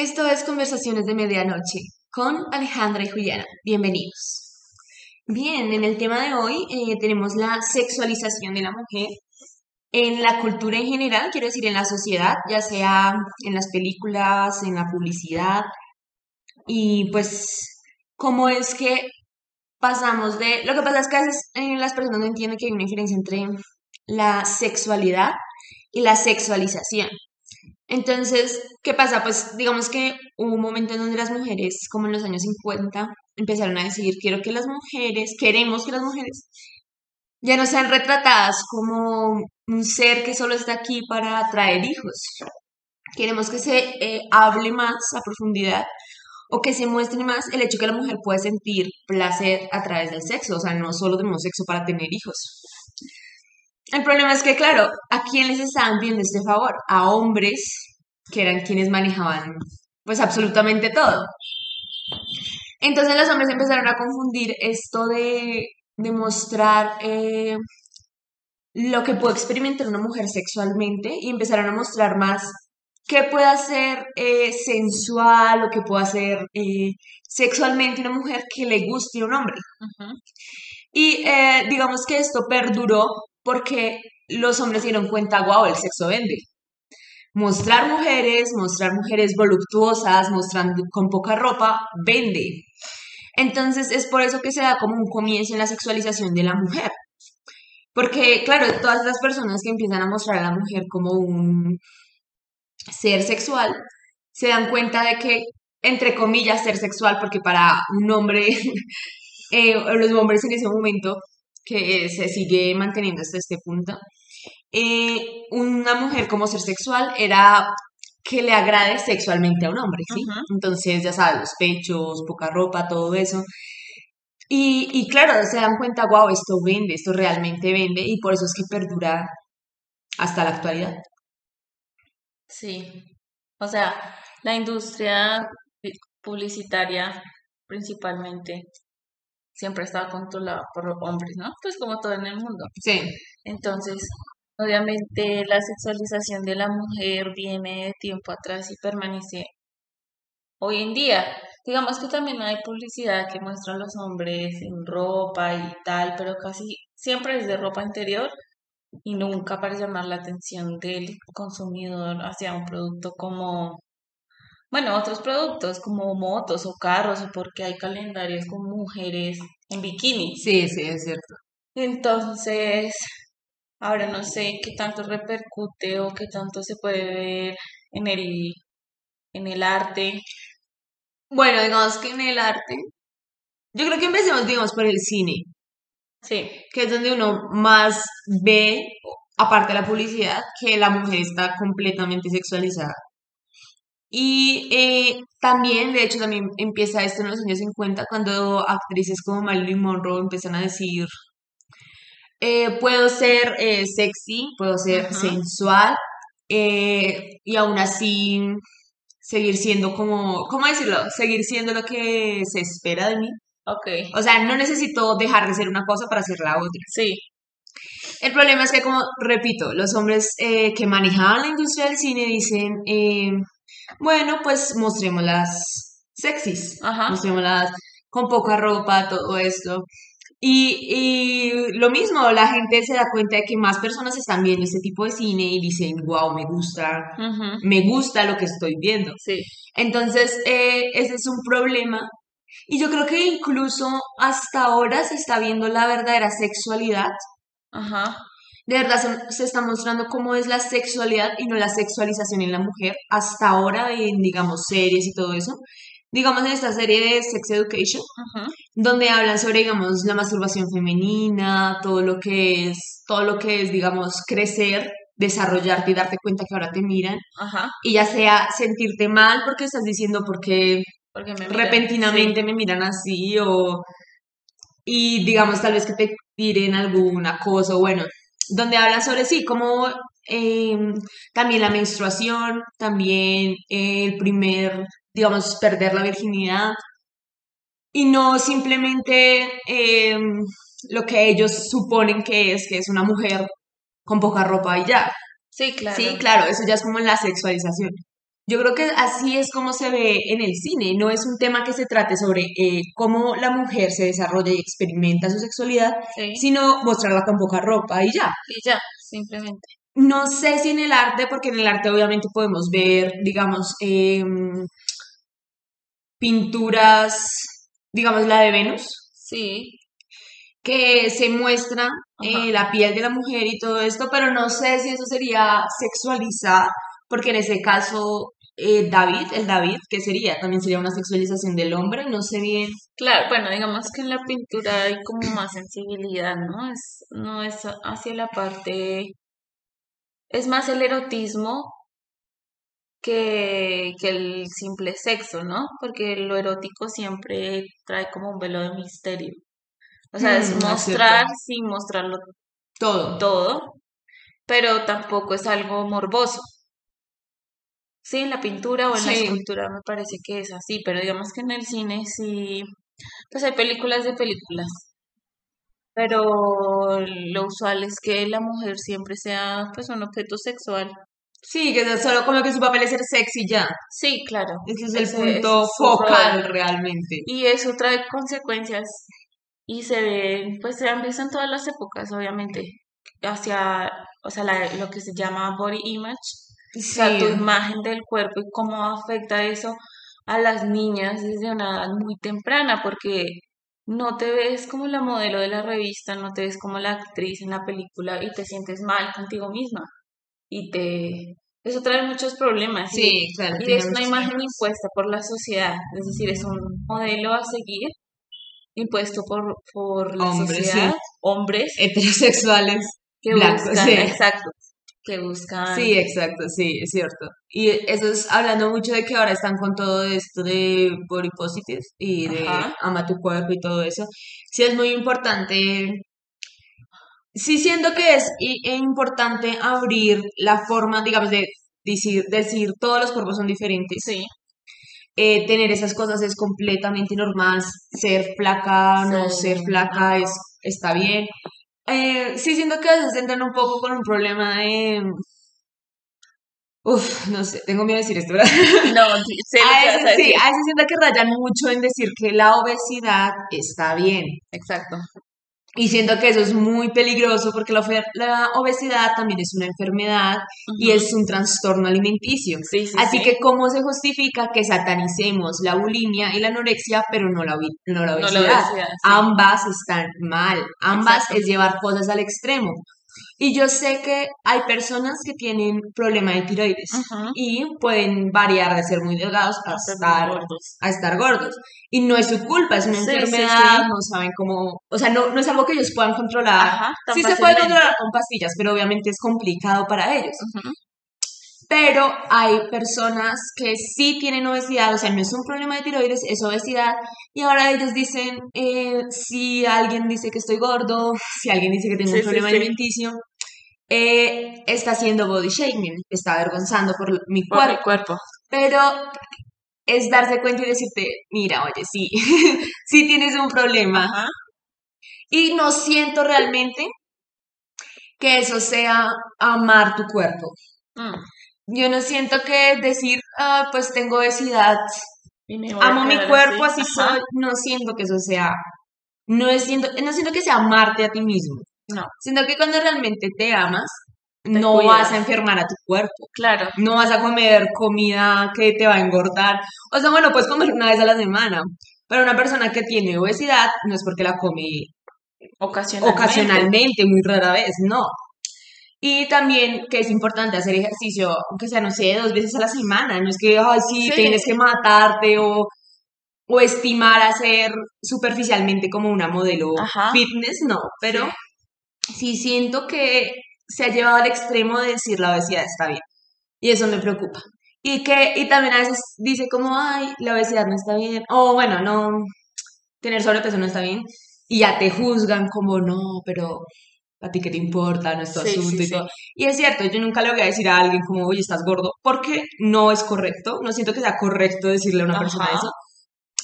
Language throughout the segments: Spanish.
Esto es Conversaciones de Medianoche con Alejandra y Juliana. Bienvenidos. Bien, en el tema de hoy eh, tenemos la sexualización de la mujer en la cultura en general, quiero decir en la sociedad, ya sea en las películas, en la publicidad, y pues cómo es que pasamos de... Lo que pasa es que a veces eh, las personas no entienden que hay una diferencia entre la sexualidad y la sexualización. Entonces, ¿qué pasa? Pues digamos que hubo un momento en donde las mujeres, como en los años 50, empezaron a decir, quiero que las mujeres, queremos que las mujeres ya no sean retratadas como un ser que solo está aquí para traer hijos. Queremos que se eh, hable más a profundidad o que se muestre más el hecho que la mujer puede sentir placer a través del sexo, o sea, no solo tenemos sexo para tener hijos. El problema es que, claro, ¿a quién les estaban viendo este favor? A hombres que eran quienes manejaban pues absolutamente todo. Entonces los hombres empezaron a confundir esto de, mostrar eh, lo que puede experimentar una mujer sexualmente y empezaron a mostrar más qué puede hacer eh, sensual o qué puede hacer eh, sexualmente una mujer que le guste a un hombre. Y digamos que esto perduró porque los hombres dieron cuenta, wow, el sexo vende. Mostrar mujeres, mostrar mujeres voluptuosas, mostrando con poca ropa, vende. Entonces es por eso que se da como un comienzo en la sexualización de la mujer. Porque, claro, todas las personas que empiezan a mostrar a la mujer como un ser sexual, se dan cuenta de que, entre comillas, ser sexual, porque para un hombre, eh, los hombres en ese momento, que se sigue manteniendo hasta este punto, eh, una mujer como ser sexual era que le agrade sexualmente a un hombre, ¿sí? Entonces, ya sabes, los pechos, poca ropa, todo eso. Y, y claro, se dan cuenta, wow, esto vende, esto realmente vende, y por eso es que perdura hasta la actualidad. Sí, o sea, la industria publicitaria principalmente siempre estaba controlada por hombres, ¿no? Pues como todo en el mundo. Sí. Entonces, obviamente la sexualización de la mujer viene de tiempo atrás y permanece hoy en día. Digamos que también hay publicidad que muestra a los hombres en ropa y tal, pero casi siempre es de ropa interior y nunca para llamar la atención del consumidor hacia un producto como bueno, otros productos como motos o carros, o porque hay calendarios con mujeres en bikini. Sí, sí, es cierto. Entonces, ahora no sé qué tanto repercute o qué tanto se puede ver en el, en el arte. Bueno, digamos que en el arte, yo creo que empecemos, digamos, por el cine. Sí. Que es donde uno más ve, aparte de la publicidad, que la mujer está completamente sexualizada. Y eh, también, de hecho, también empieza esto en los años 50, cuando actrices como Marilyn Monroe empiezan a decir, eh, puedo ser eh, sexy, puedo ser sensual, y aún así seguir siendo como, ¿cómo decirlo? Seguir siendo lo que se espera de mí. Ok. O sea, no necesito dejar de ser una cosa para ser la otra. Sí. El problema es que, como repito, los hombres que manejaban la industria del cine dicen, bueno, pues mostrémoslas sexys, Ajá. mostrémoslas con poca ropa, todo esto. Y, y, lo mismo, la gente se da cuenta de que más personas están viendo este tipo de cine y dicen, wow, me gusta, me gusta lo que estoy viendo. Sí. Entonces, eh, ese es un problema. Y yo creo que incluso hasta ahora se está viendo la verdadera sexualidad. Ajá de verdad se, está mostrando cómo es la sexualidad y no la sexualización en la mujer hasta ahora en, digamos, series y todo eso. Digamos, en esta serie de Sex Education, donde hablan sobre, digamos, la masturbación femenina, todo lo que es, todo lo que es, digamos, crecer, desarrollarte y darte cuenta que ahora te miran. Y ya sea sentirte mal porque estás diciendo porque, porque repentinamente me miran así o... Y digamos, tal vez que te tiren alguna cosa, bueno, donde habla sobre sí, como em, también la menstruación, también el primer, digamos, perder la virginidad, y no simplemente em, lo que ellos suponen que es, que es una mujer con poca ropa y ya. Sí, claro. Sí, claro, eso ya es como la sexualización. Yo creo que así es como se ve en el cine. No es un tema que se trate sobre eh, cómo la mujer se desarrolla y experimenta su sexualidad, Sí. sino mostrarla con poca ropa y ya. Y ya, simplemente. No sé si en el arte, porque en el arte obviamente podemos ver, digamos, em, pinturas, digamos la de Venus, Sí, que se muestra eh, la piel de la mujer y todo esto, pero no sé si eso sería sexualizar, porque en ese caso eh, David, el David, ¿qué sería? También sería una sexualización del hombre, no sé bien. claro, bueno, digamos que en la pintura hay como más sensibilidad, ¿no? Es, no es hacia la parte, es más el erotismo que, que el simple sexo, ¿no? Porque lo erótico siempre trae como un velo de misterio. O sea, es Mm, es mostrar sin mostrarlo Todo. todo, pero tampoco es algo morboso. Sí, en la pintura o en la escultura me parece que es así, pero digamos que en el cine sí, pues hay películas de películas, pero lo usual es que la mujer siempre sea pues un objeto sexual. Sí, que solo como que su papel es ser sexy ya. Sí, claro, Ese es el ese, ese punto es focal rol. realmente. Y eso trae consecuencias y se ve, pues se han visto en todas las épocas, obviamente, hacia, o sea, la- lo que se llama body image, o sea, tu Sí. imagen del cuerpo y cómo afecta eso a las niñas desde una edad muy temprana, porque no te ves como la modelo de la revista, no te ves como la actriz en la película y te sientes mal contigo misma. Y te... Eso trae muchos problemas y, Sí, claro, y es una imagen problemas. impuesta por la sociedad, es decir, es un modelo a seguir impuesto por, por la Hombres, sí. sociedad, hombres Heterosexuales, que blancos, buscan, sí. exacto, que buscan, Sí, exacto, sí, es cierto. Y eso es hablando mucho de que ahora están con todo esto de body positive y de ajá, ama tu cuerpo y todo eso. Sí, es muy importante. Sí, siento que es e importante abrir la forma, digamos, de decir, decir todos los cuerpos son diferentes. sí, Eh, tener esas cosas es completamente normal. Ser flaca, no ser flaca, es, está bien. Eh, sí, siento que a veces entran un poco con un problema de Uf, no sé, tengo miedo de decir esto, ¿verdad? no, sí, A veces a sí, a veces siento que rayan mucho en decir que la obesidad está bien. exacto, Y siento que eso es muy peligroso porque la, la obesidad también es una enfermedad y es un trastorno alimenticio. Sí, sí, Así sí, que, ¿cómo se justifica que satanicemos la bulimia y la anorexia, pero no la, no la no la obesidad? Ambas están mal, ambas exacto, es llevar cosas al extremo. Y yo sé que hay personas que tienen problema de tiroides y pueden variar de ser muy delgados a a estar, gordos, a estar gordos. Y no es su culpa, es una sí, enfermedad, sí, no saben cómo, o sea, no, no es algo que ellos puedan controlar. ajá, Sí se puede controlar con pastillas, pero obviamente es complicado para ellos. Pero hay personas que sí tienen obesidad, o sea, no es un problema de tiroides, es obesidad. Y ahora ellos dicen, eh, si alguien dice que estoy gordo, si alguien dice que tengo un Sí, problema sí, alimenticio, eh, está haciendo body shaming, está avergonzando por mi por mi cuerpo. cuerpo, Pero es darse cuenta y decirte, mira, oye, sí, sí tienes un problema. ajá, Y no siento realmente que eso sea amar tu cuerpo. mm, Yo no siento que decir, ah, pues tengo obesidad, amo mi cuerpo, así, soy, no siento que eso sea, no es siento, no siento que sea amarte a ti mismo. no, Siento que cuando realmente te amas, te no vas a enfermar a tu cuerpo. claro, No vas a comer comida que te va a engordar. O sea, bueno, puedes comer una vez a la semana. Pero una persona que tiene obesidad no es porque la come ocasionalmente, ocasionalmente, muy rara vez, no. Y también que es importante hacer ejercicio, aunque sea, no sé, dos veces a la semana. No es que, ay, sí, sí, tienes que matarte o, o estimar hacer superficialmente como una modelo ajá, fitness, no. Pero sí, sí siento que se ha llevado al extremo de decir la obesidad está bien. Y eso me preocupa. Y que, y también a veces dice como, ay, la obesidad no está bien. O bueno, no, tener sobrepeso no está bien. Y ya te juzgan como, no, pero a ti qué te importa, no es tu sí, asunto sí, y sí, todo. Y es cierto, yo nunca le voy a decir a alguien como, oye, estás gordo, porque no es correcto. No siento que sea correcto decirle a una persona eso.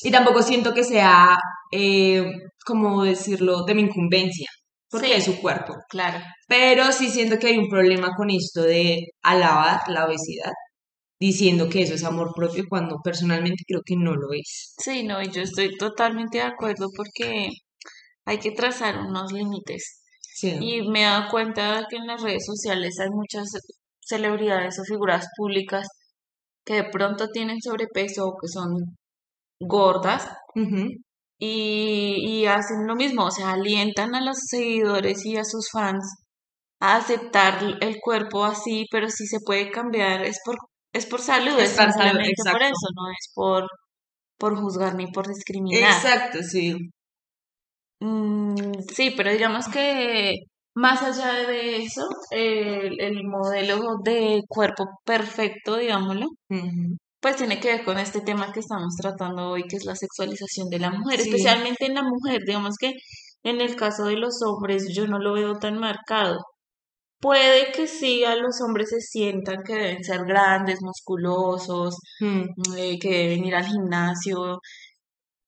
Y tampoco siento que sea, eh, como decirlo, de mi incumbencia, porque es su cuerpo. claro, Pero sí siento que hay un problema con esto de alabar la obesidad diciendo que eso es amor propio cuando personalmente creo que no lo es. Sí, no, y yo estoy totalmente de acuerdo porque hay que trazar unos límites. Sí. Y me he dado cuenta que en las redes sociales hay muchas celebridades o figuras públicas que de pronto tienen sobrepeso o que son gordas y, y hacen lo mismo, o sea, alientan a los seguidores y a sus fans a aceptar el cuerpo así, pero si se puede cambiar es por, es por salud, Es es por salud, por eso, no es por, por juzgar ni por discriminar. Exacto, sí. Mm, sí, pero digamos que más allá de eso, el, el modelo de cuerpo perfecto, digámoslo, pues tiene que ver con este tema que estamos tratando hoy, que es la sexualización de la mujer, Sí. especialmente en la mujer. Digamos que en el caso de los hombres yo no lo veo tan marcado. Puede que sí a los hombres se sientan que deben ser grandes, musculosos, Mm. eh, que deben ir al gimnasio,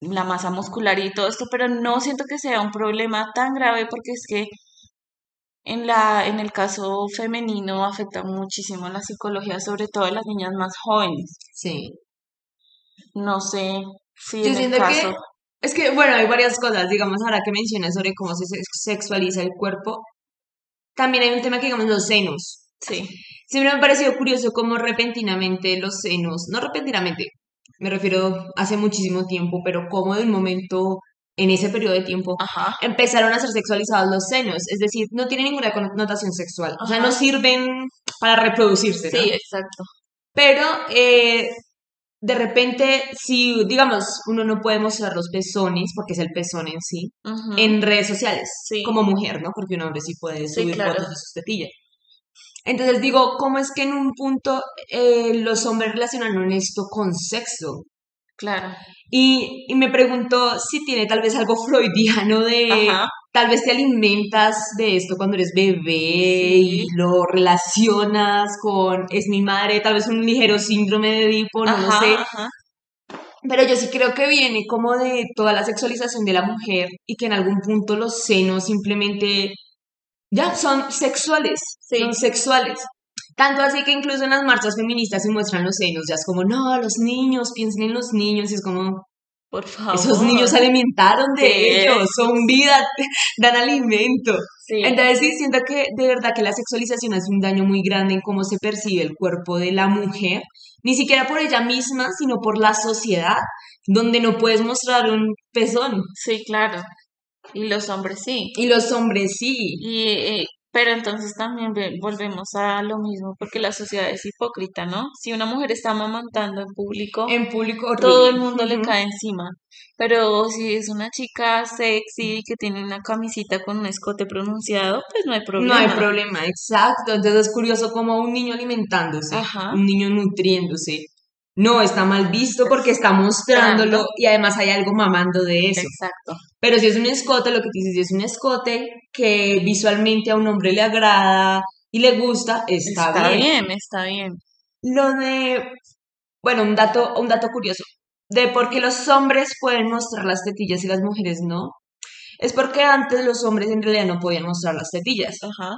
la masa muscular y todo esto, pero no siento que sea un problema tan grave porque es que en la, en el caso femenino afecta muchísimo la psicología, sobre todo de las niñas más jóvenes. Sí. No sé si Yo en el siento que caso, es que, bueno, hay varias cosas, digamos, ahora que mencionas sobre cómo se sex- sexualiza el cuerpo, también hay un tema que, digamos, los senos. sí, Siempre me ha parecido curioso cómo repentinamente los senos, no repentinamente, me refiero hace muchísimo tiempo, pero cómo de un momento, en ese periodo de tiempo, ajá, empezaron a ser sexualizados los senos, es decir, no tienen ninguna connotación sexual, o sea, no sirven para reproducirse, ¿no? sí, exacto, Pero eh, de repente, si, digamos, uno no puede mostrar los pezones, porque es el pezón en sí, en redes sociales, Sí. como mujer, ¿no? Porque un hombre sí puede Sí, subir claro. fotos de sus tetillas. Entonces digo, ¿cómo es que en un punto eh, los hombres relacionaron esto con sexo? claro, Y, y me pregunto si tiene tal vez algo freudiano de, Ajá. tal vez te alimentas de esto cuando eres bebé y lo relacionas con, es mi madre, tal vez un ligero síndrome de Edipo, no lo ajá, sé. ajá, Pero yo sí creo que viene como de toda la sexualización de la mujer y que en algún punto los senos simplemente ya son sexuales, Sí. son sexuales. Tanto así que incluso en las marchas feministas se muestran los senos, ya es como, no, los niños, piensen en los niños, y es como, por favor. esos niños se alimentaron de ¿Qué? ellos, son vida, dan alimento. Sí, Entonces sí, siento que de verdad que la sexualización hace un daño muy grande en cómo se percibe el cuerpo de la mujer, ni siquiera por ella misma, sino por la sociedad, donde no puedes mostrar un pezón. sí, claro. Y los hombres sí. Y los hombres sí. Y, eh, pero entonces también ve- volvemos a lo mismo, porque la sociedad es hipócrita, ¿no? Si una mujer está amamantando en público, En público todo el mundo le cae encima. Pero si es una chica sexy que tiene una camisita con un escote pronunciado, pues no hay No problema. hay problema, exacto. Entonces es curioso como un niño alimentándose, Ajá. un niño nutriéndose. No está mal visto porque está mostrándolo y además hay algo mamando de eso. Exacto. Pero si es un escote, lo que tú dices, si es un escote que visualmente a un hombre le agrada y le gusta, está, Está bien. bien, está bien. Lo de, bueno, un dato, un dato curioso, de por qué los hombres pueden mostrar las tetillas y las mujeres no, es porque antes los hombres en realidad no podían mostrar las tetillas. Ajá.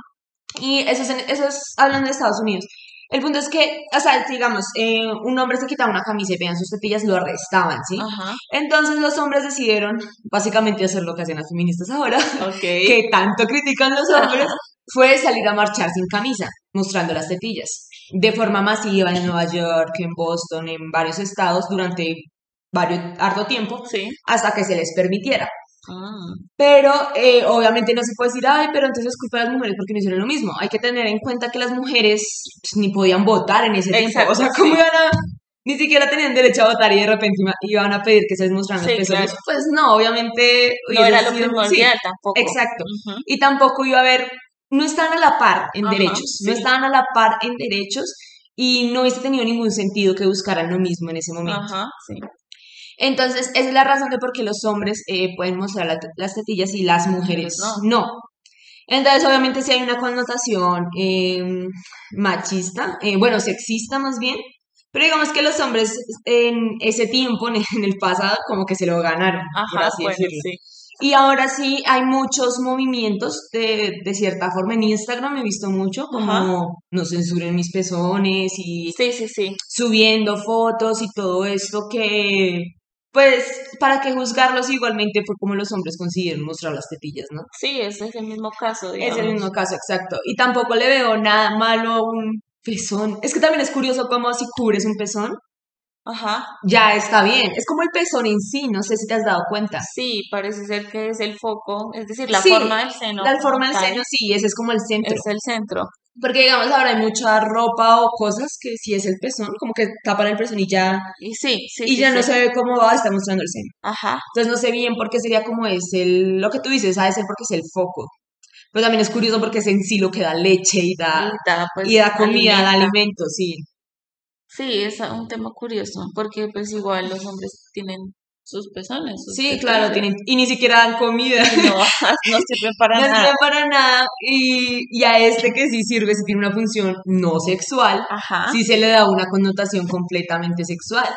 Y eso es, en- eso es hablando de Estados Unidos. El punto es que, o sea, digamos, eh, un hombre se quitaba una camisa y veían sus tetillas, lo arrestaban, ¿sí? Ajá. Entonces los hombres decidieron básicamente hacer lo que hacen las feministas ahora, Ok. que tanto critican los hombres, fue salir a marchar sin camisa, mostrando las tetillas, de forma masiva en Nueva York, en Boston, en varios estados durante varios, harto tiempo, Sí. hasta que se les permitiera. Ah, Pero eh, obviamente no se puede decir, ay, pero entonces es culpa de las mujeres porque no hicieron lo mismo. Hay que tener en cuenta que las mujeres pues, ni podían votar en ese tiempo. O sea, ¿cómo sí. iban a...? Ni siquiera tenían derecho a votar y de repente iba- iban a pedir que se les mostraran los Sí, pezones. claro. Pues no, obviamente... No era lo sí, tampoco. exacto. Y tampoco iba a haber... No estaban a la par en derechos. No estaban a la par en derechos y no hubiese tenido ningún sentido que buscaran lo mismo en ese momento. Ajá, sí. Entonces, esa es la razón de por qué los hombres eh, pueden mostrar la- las tetillas y las mujeres no. Entonces, obviamente, sí hay una connotación eh, machista, eh, bueno, sexista más bien, pero digamos que los hombres en ese tiempo, en el pasado, como que se lo ganaron, por Ajá, así bueno, decirlo. sí. Y ahora sí hay muchos movimientos de, de cierta forma en Instagram, he visto mucho, como Ajá. no censuren mis pezones y Sí, sí, sí. subiendo fotos y todo esto que, pues, para qué juzgarlos igualmente fue como los hombres consiguieron mostrar las tetillas, ¿no? Sí, ese es el mismo caso, Es el digamos. mismo caso, exacto. Y tampoco le veo nada malo a un pezón. Es que también es curioso cómo si cubres un pezón, Ajá. ya está bien. Es como el pezón en sí, no sé si te has dado cuenta. Sí, parece ser que es el foco, es decir, la Sí, forma del seno. La forma del seno, sí, ese es como el centro. Es el centro. Porque digamos ahora hay mucha ropa o cosas que sí es el pezón, como que tapan el pezón y ya, Y sí, sí, y sí, ya no se ve cómo va, está mostrando el seno. Ajá. Entonces no sé bien por qué sería como es el, lo que tú dices, ha de ser porque es el foco. Pero también es curioso porque es en sí lo que da leche y da, Y da, pues, y da comida, da alimento, sí. Sí, es un tema curioso, porque pues igual los hombres tienen sus pezones, sus Sí, claro, tienen, y ni siquiera dan comida. no, no sirven para No nada. sirve para nada. Y, y a este que sí sirve, si tiene una función no sexual, Ajá. sí se le da una connotación completamente sexual.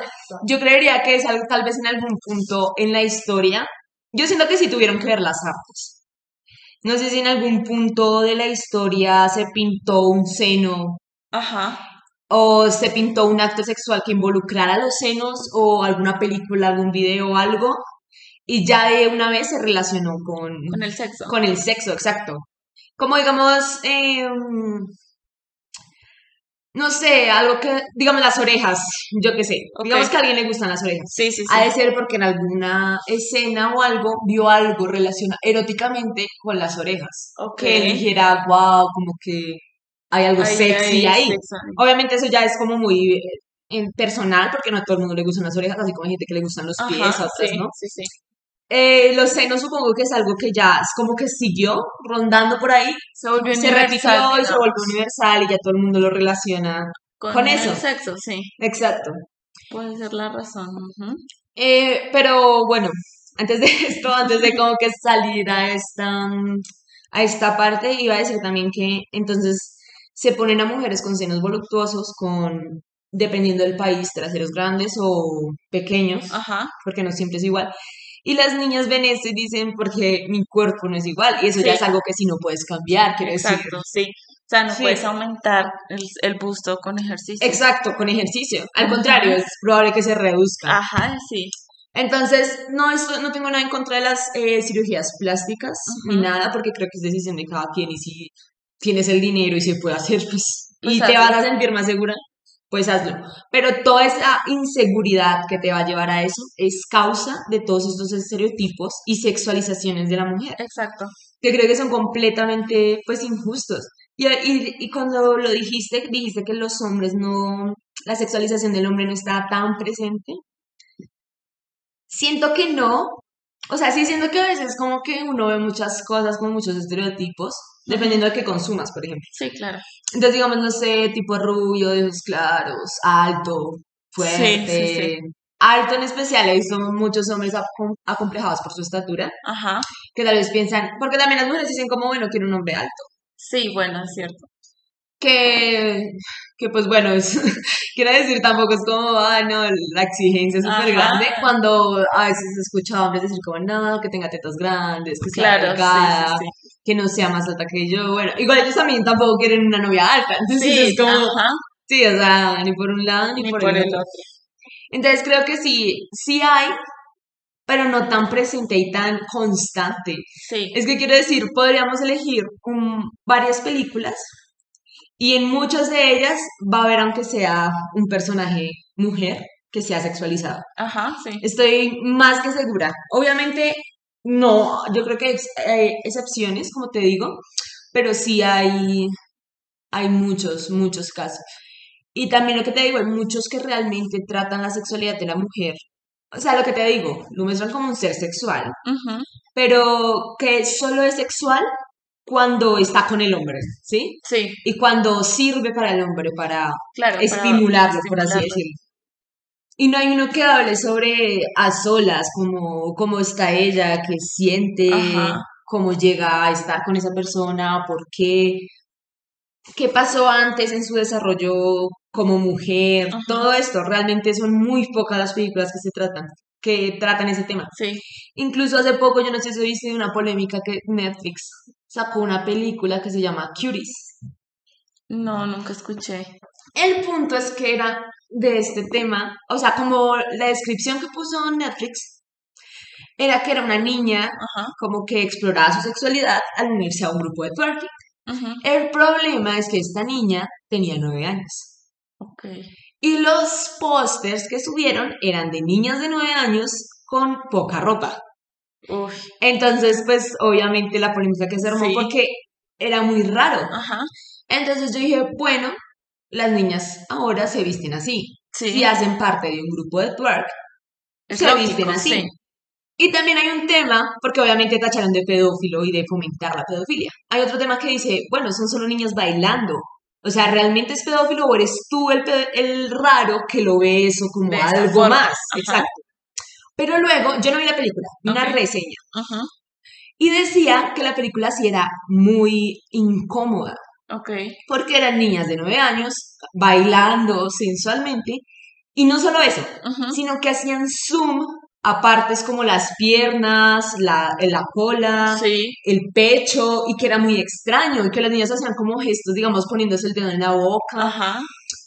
Yo creería que es algo, tal vez en algún punto en la historia, yo siento que sí tuvieron que ver las artes. No sé si en algún punto de la historia se pintó un seno Ajá. O se pintó un acto sexual que involucrara los senos o alguna película, algún video o algo y ya de una vez se relacionó con, Con el sexo. con el sexo, exacto. Como digamos, eh, no sé, algo que, digamos las orejas, yo qué sé, digamos que a alguien le gustan las orejas. Sí, sí, sí. Ha de ser porque en alguna escena o algo vio algo relacionado eróticamente con las orejas. Ok. Que dijera, wow, como que hay algo sexy ahí. Obviamente eso ya es como muy eh, en personal, porque no a todo el mundo le gustan las orejas, así como hay gente que le gustan los pies, a Ajá, otras, sí, ¿no? sí, sí. Eh, los senos supongo que es algo que ya es como que siguió rondando por ahí, Se volvió se universal, repitió y se volvió universal y ya todo el mundo lo relaciona con, con el eso. sexo, sí. Exacto. Puede ser la razón. Eh, pero bueno, antes de esto, antes de como que salir a esta, a esta parte, iba a decir también que entonces se ponen a mujeres con senos voluptuosos con, dependiendo del país, traseros grandes o pequeños, Ajá. porque no siempre es igual. Y las niñas ven esto y dicen, porque mi cuerpo no es igual. Y eso ya Sí. es algo que sí no puedes cambiar, quiero decir. Exacto, sí. O sea, no Sí. puedes aumentar el, el busto con ejercicio. Exacto, con ejercicio. Al contrario, es probable que se reduzca. Ajá, sí. Entonces, no, esto, no tengo nada en contra de las eh, cirugías plásticas ni nada, porque creo que es decisión de cada quien y si tienes el dinero y se puede hacer, pues, y Pues te hazlo. vas a sentir más segura, pues hazlo. Pero toda esa inseguridad que te va a llevar a eso es causa de todos estos estereotipos y sexualizaciones de la mujer, Exacto. que creo que son completamente, pues, injustos. Y, y, y cuando lo dijiste, dijiste que los hombres no, la sexualización del hombre no está tan presente. Siento que no. O sea, sí siento que a veces como que uno ve muchas cosas con muchos estereotipos, dependiendo de qué consumas, por ejemplo. Sí, claro. Entonces, digamos, no sé, tipo rubio, de ojos claros, alto, fuerte. Sí, sí, Alto en especial, he visto muchos hombres acom- acomplejados por su estatura, Ajá. que tal vez piensan, porque también las mujeres dicen como, bueno, quiero un hombre alto. Sí, bueno, es cierto. Que, que pues bueno, es, quiero decir, tampoco es como, ah, no, la exigencia es súper grande, cuando a veces escucho a hombres decir como, no, que tenga tetas grandes, que sea Claro, sí, delgada, sí, que no sea más alta que yo, bueno, igual ellos también tampoco quieren una novia alta, entonces Sí, es como, ajá. sí, o sea, ni por un lado ni, Ni por, por el el otro. otro. Entonces creo que sí, sí hay, pero no tan presente y tan constante. Sí. Es que quiero decir, podríamos elegir un- varias películas y en muchas de ellas va a haber, aunque sea un personaje mujer, que sea sexualizado. Ajá, sí. Estoy más que segura. Obviamente, no, yo creo que hay eh, excepciones, como te digo, pero sí hay, hay muchos, muchos casos. Y también lo que te digo, hay muchos que realmente tratan la sexualidad de la mujer. O sea, lo que te digo, lo muestran como un ser sexual, pero que solo es sexual cuando está con el hombre, ¿sí? Sí, Y cuando sirve para el hombre, para claro. para estimularlo, por así estimularlo. decirlo. Y no hay uno que hable sobre a solas, como cómo está ella, qué siente, Ajá. cómo llega a estar con esa persona, por qué, qué pasó antes en su desarrollo como mujer, Ajá. todo esto. Realmente son muy pocas las películas que se tratan. que tratan ese tema. Sí. Incluso hace poco, yo no sé si viste una polémica que Netflix sacó una película que se llama Cuties. No, nunca escuché. El punto es que era de este tema, o sea, como la descripción que puso Netflix, era que era una niña Ajá. como que exploraba su sexualidad al unirse a un grupo de twerking. El problema es que esta niña tenía nueve años. Ok. Y los pósters que subieron eran de niñas de nueve años con poca ropa. Uy. Entonces, pues obviamente la polémica que se armó Sí. porque era muy raro. Ajá. Entonces yo dije, bueno, las niñas ahora se visten así. Sí. Si hacen parte de un grupo de twerk, es se lógico, visten así. sí. Y también hay un tema, porque obviamente tacharon de pedófilo y de fomentar la pedofilia. Hay otro tema que dice, bueno, son solo niñas bailando. O sea, ¿realmente es pedófilo o eres tú el, el raro que lo ve eso como De algo más? ajá. Exacto. Pero luego, yo no vi la película, vi una reseña. Ajá. Y decía que la película sí era muy incómoda, Porque eran niñas de nueve años bailando sensualmente. Y no solo eso, sino que hacían zoom a partes como las piernas, la, la cola, Sí. el pecho, y que era muy extraño, y que las niñas hacían como gestos, digamos, poniéndose el dedo en la boca, Ajá.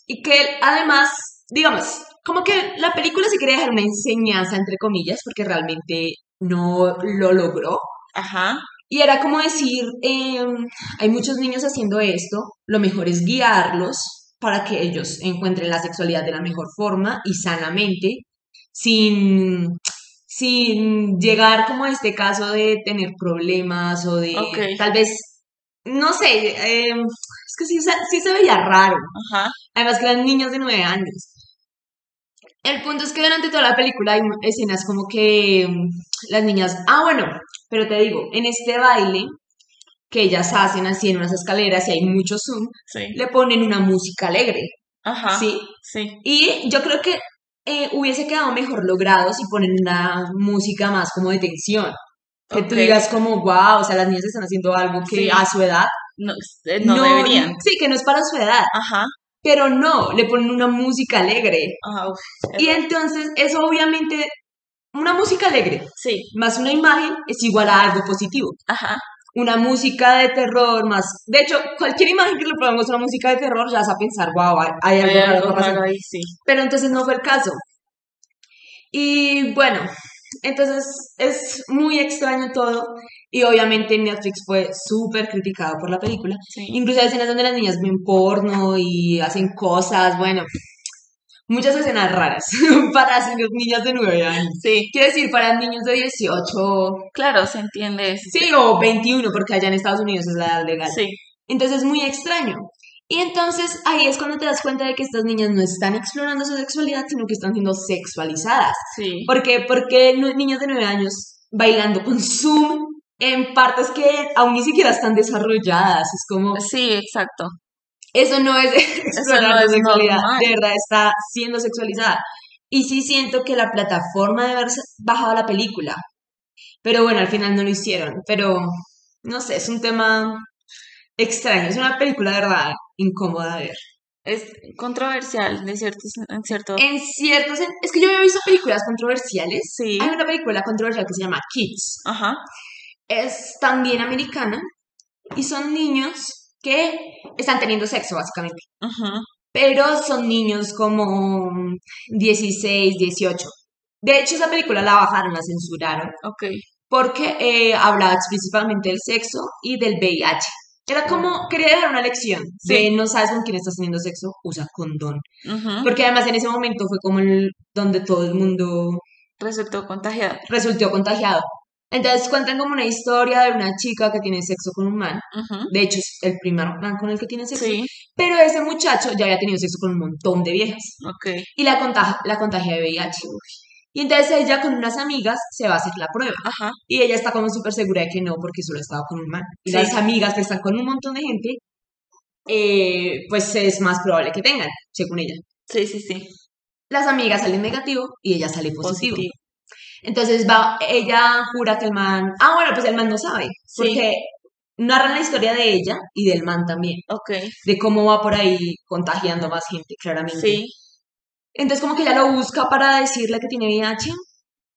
y que además, digamos, como que la película sí quería dejar una enseñanza, entre comillas, porque realmente no lo logró. Ajá. Y era como decir, em, hay muchos niños haciendo esto, lo mejor es guiarlos para que ellos encuentren la sexualidad de la mejor forma y sanamente, sin, sin llegar como a este caso de tener problemas o de tal vez, no sé, em, es que sí, se- sí se veía raro. Ajá. Además que eran niños de nueve años. El punto es que durante toda la película hay escenas como que mm, las niñas, ah, bueno, pero te digo, en este baile que ellas hacen así en unas escaleras y hay mucho zoom, Sí. le ponen una música alegre, Ajá. ¿sí? Sí. Y yo creo que eh, hubiese quedado mejor logrado si ponen una música más como de tensión. Que tú digas como, wow, o sea, las niñas están haciendo algo que Sí. a su edad No, eh, no, deberían. Sí, que no es para su edad. Ajá. Pero no, le ponen una música alegre. Ajá. uf, Y es- entonces eso obviamente, una música alegre Sí. más una imagen es igual a algo positivo. Ajá. Una música de terror más... De hecho, cualquier imagen que le pongamos una música de terror ya vas a pensar, wow, hay, hay algo Hay algo que pasa". raro ahí, sí. Pero entonces no fue el caso. Y bueno, entonces es muy extraño todo. Y obviamente Netflix fue súper criticado por la película. Sí. Incluso hay escenas donde las niñas ven porno y hacen cosas, bueno, muchas escenas raras para las niñas de 9 años. Sí. Quiero decir, para niños de 18, Claro, se entiende sí, o 21, porque allá en Estados Unidos es la edad legal. Sí. Entonces es muy extraño. Y entonces ahí es cuando te das cuenta de que estas niñas no están explorando su sexualidad, sino que están siendo sexualizadas. Sí. ¿Por qué? Porque niñas de 9 años bailando con Zoom en partes que aún ni siquiera están desarrolladas. Es como, Sí, exacto. Eso no es explorar no tu sexualidad, normal. de verdad está siendo sexualizada. Y sí siento que la plataforma de haber bajado la película, pero bueno, al final no lo hicieron, pero no sé, es un tema extraño, es una película de verdad incómoda de ver. Es controversial, de cierto, en cierto. En ciertos, sen- es que yo había visto películas controversiales, Sí. hay una película controversial que se llama Kids, Ajá. es también americana y son niños que están teniendo sexo básicamente. Ajá. pero son niños como 16, 18. De hecho, esa película la bajaron, la censuraron, Ok. porque eh, hablaba explícitamente del sexo y del VIH. Era como, quería dejar una lección de Sí. no sabes con quién estás teniendo sexo, usa condón. Porque además en ese momento fue como el, donde todo el mundo Resultó contagiada. resultó contagiado. Entonces cuentan como una historia de una chica que tiene sexo con un man. Ujú. De hecho, es el primer man con el que tiene sexo. Sí. Pero ese muchacho ya había tenido sexo con un montón de viejas. Ok. y la contagia, la contagia de VIH. Y entonces ella con unas amigas se va a hacer la prueba. Ajá. Y ella está como súper segura de que no, porque solo estaba con un man. Y Sí. las amigas que están con un montón de gente, eh, pues es más probable que tengan, según ella. Sí, sí, sí. Las amigas salen negativo y ella sale positivo. Positivo. Entonces va, ella jura que el man, ah bueno, pues el man no sabe, Sí. porque narran la historia de ella y del man también, Ok. de cómo va por ahí contagiando a más gente, claramente. Sí. Entonces como que ella lo busca para decirle que tiene VIH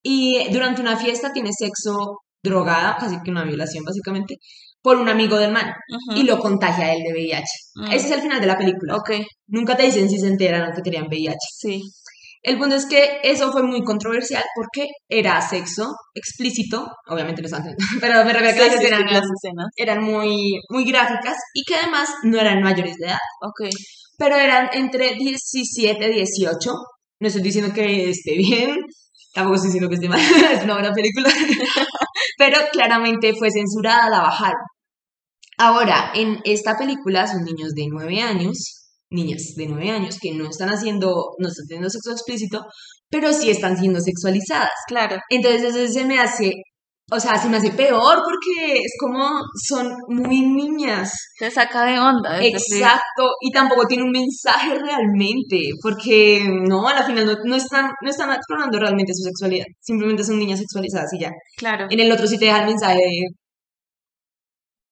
y durante una fiesta tiene sexo drogada, casi que una violación básicamente, por un amigo del man y lo contagia a él de VIH. Mm. Ese es el final de la película. Ok, Nunca te dicen si se enteran o que tenían VIH. sí. El punto es que eso fue muy controversial porque era sexo explícito, obviamente no están pero me refiero a que las Sí, sí, sí, escenas las escenas. eran muy, muy gráficas y que además no eran mayores de edad, Ok, pero eran entre 17 y 18. No estoy diciendo que esté bien, tampoco estoy diciendo que esté mal, es una buena película, pero claramente fue censurada, la bajaron. Ahora, en esta película son niños de 9 años, niñas de 9 años que no están haciendo, no están teniendo sexo explícito, pero sí están siendo sexualizadas. claro. Entonces eso se me hace, o sea, se me hace peor porque es como son muy niñas. Te saca de onda. Exacto, y tampoco tiene un mensaje realmente, porque no, a la final no, no están, no están explorando realmente su sexualidad, simplemente son niñas sexualizadas y ya. Claro. En el otro sí te deja el mensaje de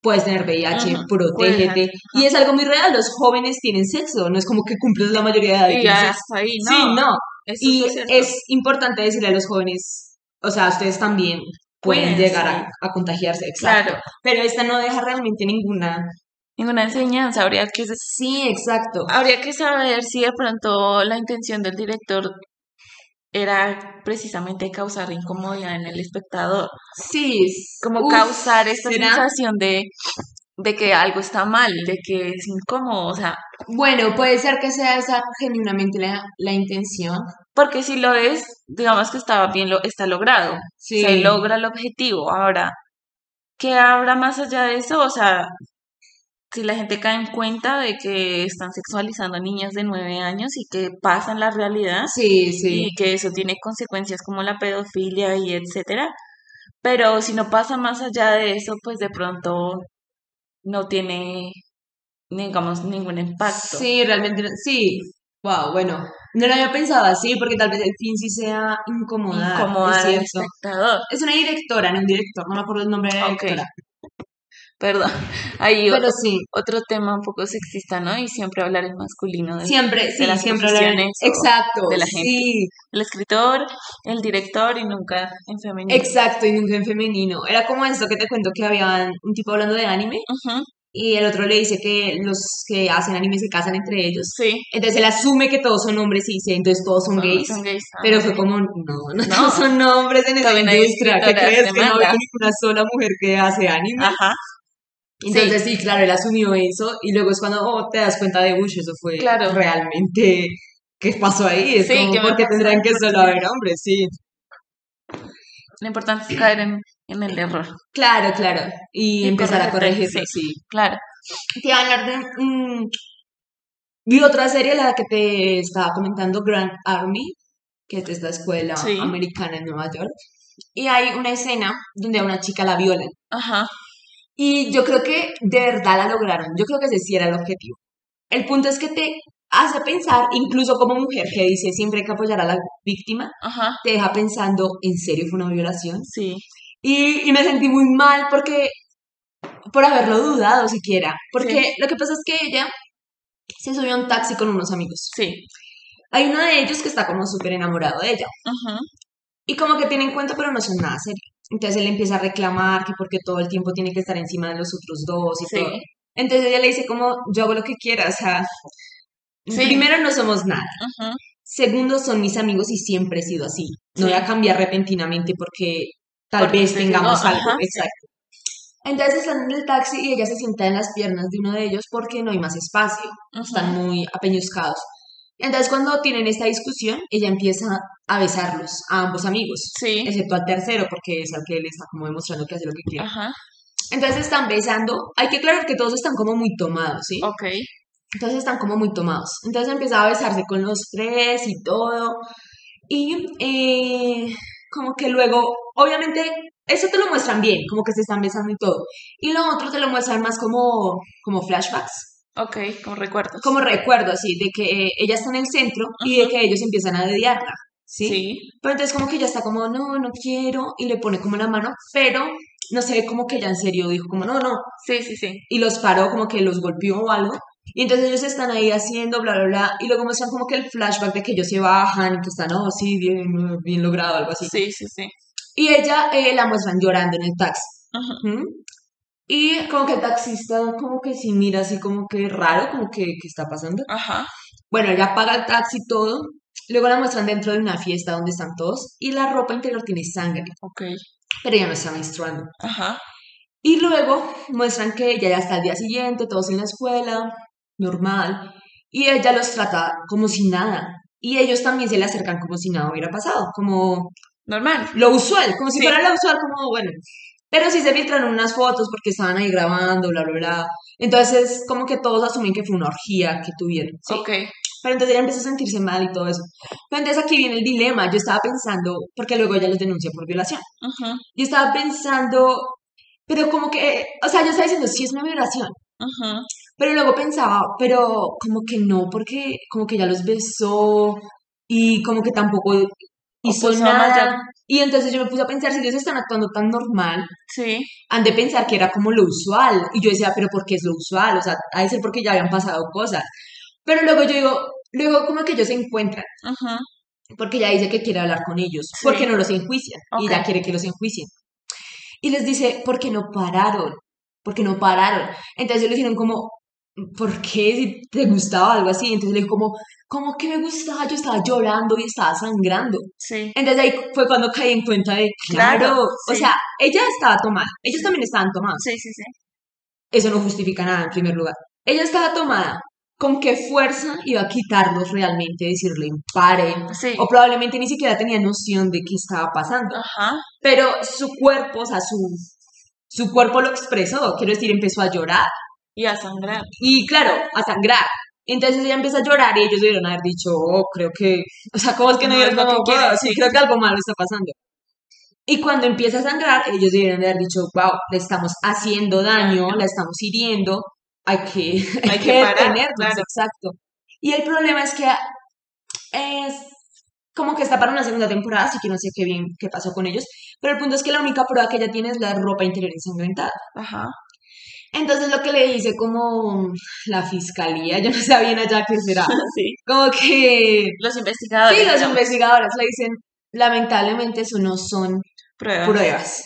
puedes tener VIH, Ujú, protégete, y es algo muy real, los jóvenes tienen sexo, no es como que cumples la mayoría de edad y ya hasta ahí, ¿no? Sí, no, Eso y es importante decirle a los jóvenes, o sea, ustedes también pueden Pueden, llegar a contagiarse, exacto. Claro. Pero esta no deja realmente ninguna. Ninguna enseñanza. Habría que, Sí, exacto. habría que saber si de pronto la intención del director era precisamente causar incomodidad en el espectador. Sí. Como uf, causar esta ¿será? sensación de, de que algo está mal, de que es incómodo. O sea, Bueno, puede ser que sea esa genuinamente la, la intención. porque si lo es, digamos que estaba bien, lo, está logrado. Sí. Se logra el objetivo. Ahora, ¿qué habrá más allá de eso? O sea, si la gente cae en cuenta de que están sexualizando a niñas de nueve años y que pasa en la realidad Sí, sí. y que eso tiene consecuencias como la pedofilia y etcétera. Pero si no pasa más allá de eso, pues de pronto no tiene, digamos, ningún impacto. Sí, realmente, sí. Wow, bueno, no lo había pensado así porque tal vez el fin sí sea incomodar. Incomodar es al espectador. Es una directora, no un director, no me acuerdo el nombre de la Ok. directora. Perdón. Hay Pero otro, sí, otro tema un poco sexista, ¿no? Y siempre hablar en masculino. de- siempre, sí, las siempre profesiones o Exacto, de la gente. sí, El escritor, el director y nunca en femenino. exacto, y nunca en femenino. Era como esto que te cuento que había un tipo hablando de anime y el otro le dice que los que hacen anime se casan entre ellos. Sí. Entonces él asume que todos son hombres y dice, entonces todos son gays. son gays. Ah, Pero fue como, no, no, No. todos son hombres en esa industria. ¿Qué crees? de Que no hay ninguna sola mujer que hace anime. Ajá. Entonces sí. claro, él asumió eso y luego es cuando oh, te das cuenta de, uy, eso fue Claro. realmente, ¿qué pasó ahí? Es Sí, como, ¿qué me porque tendrán que solo haber hombres? Sí, Lo importante es caer en, en el error. claro, claro. Y, Y empezar a corregirlo, sí. Claro. Te iba a hablar de... vi otra serie, la que te estaba comentando, Grand Army, que es esta escuela Sí. americana en Nueva York. Y hay una escena donde a una chica la violan. Ajá. Y yo creo que de verdad la lograron. Yo creo que ese sí era el objetivo. El punto es que te hace pensar, incluso como mujer que dice siempre hay que apoyar a la víctima, Ajá. te deja pensando, ¿en serio fue una violación? Sí. Y, y me sentí muy mal porque, por haberlo dudado siquiera. Porque lo que pasa es que ella se subió a un taxi con unos amigos. Sí. Hay uno de ellos que está como súper enamorado de ella. Ajá. Y como que tiene en cuenta, pero no son nada serio. Entonces él empieza a reclamar que porque todo el tiempo tiene que estar encima de los otros dos y Sí. todo. Entonces ella le dice como, yo hago lo que quiera, o sea, Sí. primero no somos nada. Segundo, son mis amigos y siempre he sido así. No Sí. voy a cambiar repentinamente porque tal Porque vez te tengamos algo. ajá. Exacto. Entonces están en el taxi y ella se sienta en las piernas de uno de ellos porque no hay más espacio. Están muy apeñuscados. Entonces cuando tienen esta discusión, ella empieza a besarlos a ambos amigos. Sí. Excepto al tercero porque es al que le está como demostrando que hace lo que quiere. Ajá. Entonces están besando. Hay que aclarar que todos están como muy tomados, ¿sí? Ok. Entonces están como muy tomados. Entonces empezaba a besarse con los tres y todo. Y eh, como que luego, obviamente, eso te lo muestran bien, como que se están besando y todo. Y lo otro te lo muestran más como, como flashbacks, Ok. Como recuerdos. como recuerdo así, de que eh, ella está en el centro y de que ellos empiezan a dediarla. ¿sí? Sí. Pero entonces como que ella está como, no, no quiero, y le pone como la mano, pero no ve como que ella en serio dijo como, no, no, Sí, sí, sí. y los paró, como que los golpeó o algo, Y entonces ellos están ahí haciendo, bla, bla, bla, y luego muestran como que el flashback de que ellos se bajan y que están, oh, sí, bien, bien logrado, algo así. Sí, sí, sí. Y ella eh, la muestran llorando en el taxi. Ajá. ¿Mm? Y como que el taxista como que sí mira así como que raro, como que, ¿qué está pasando? Ajá. Bueno, ella paga el taxi todo. Luego la muestran dentro de una fiesta donde están todos y la ropa interior tiene sangre, Ok. pero ella no está menstruando. Ajá. Y luego muestran que ella ya está al día siguiente, todos en la escuela, normal, y ella los trata como si nada. Y ellos también se le acercan como si nada hubiera pasado, como Normal. lo usual, como si Sí. fuera lo usual, como bueno. Pero sí se filtraron unas fotos porque estaban ahí grabando, bla, bla, bla. Entonces, como que todos asumen que fue una orgía que tuvieron. ¿sí? Ok. Pero entonces ella empieza a sentirse mal y todo eso. Pero entonces aquí viene el dilema. Yo estaba pensando, porque luego ella los denuncia por violación. Ajá. Yo estaba pensando, pero como que, o sea, yo estaba diciendo, sí es una violación. Ajá. Pero luego pensaba, pero como que no, porque como que ella los besó y como que tampoco puso más nada. ya- Y entonces yo me puse a pensar, si ellos están actuando tan normal, Sí. han de pensar que era como lo usual. Y yo decía, pero ¿por qué es lo usual? O sea, ha de ser porque ya habían pasado cosas. Pero luego yo digo, luego como que ellos se encuentran, Ajá. porque ella dice que quiere hablar con ellos, Sí. porque no los enjuician. Y ella quiere que los enjuicien. Y les dice, ¿por qué no pararon? ¿Por qué no pararon? Entonces ellos le dijeron como, ¿por qué? Si te gustaba algo así. Entonces le dijo como, ¿cómo que me gustaba? Yo estaba llorando y estaba sangrando. Sí. Entonces ahí fue cuando caí en cuenta de, claro, Claro, o sí. sea, ella estaba tomada, ellos también estaban tomados. Sí, sí, sí. Eso no justifica nada en primer lugar. Ella estaba tomada. ¿Con qué fuerza iba a quitarlos realmente, decirle paren? Sí. O probablemente ni siquiera tenía noción de qué estaba pasando. Ajá. Pero su cuerpo, o sea, su, su cuerpo lo expresó. Quiero decir, empezó a llorar. Y a sangrar. Y claro, a sangrar. Entonces ella empieza a llorar y ellos debieron haber dicho, oh, creo que, o sea, ¿cómo es que no No es lo que quiere, "Oh, sí, creo que algo malo está pasando? Y cuando empieza a sangrar, ellos debieron de haber dicho, wow, le estamos haciendo daño, la estamos hiriendo, hay que, hay Hay que que parar, detenernos, claro. exacto. Y el problema es que es como que está para una segunda temporada, así que no sé qué bien qué pasó con ellos, pero el punto es que la única prueba que ella tiene es la ropa interior ensangrentada. Ajá. Entonces lo que le dice como la fiscalía, yo no sé bien allá qué será, Sí. como que Los investigadores. sí, los digamos, investigadores le dicen, lamentablemente eso no son Pruebas. pruebas,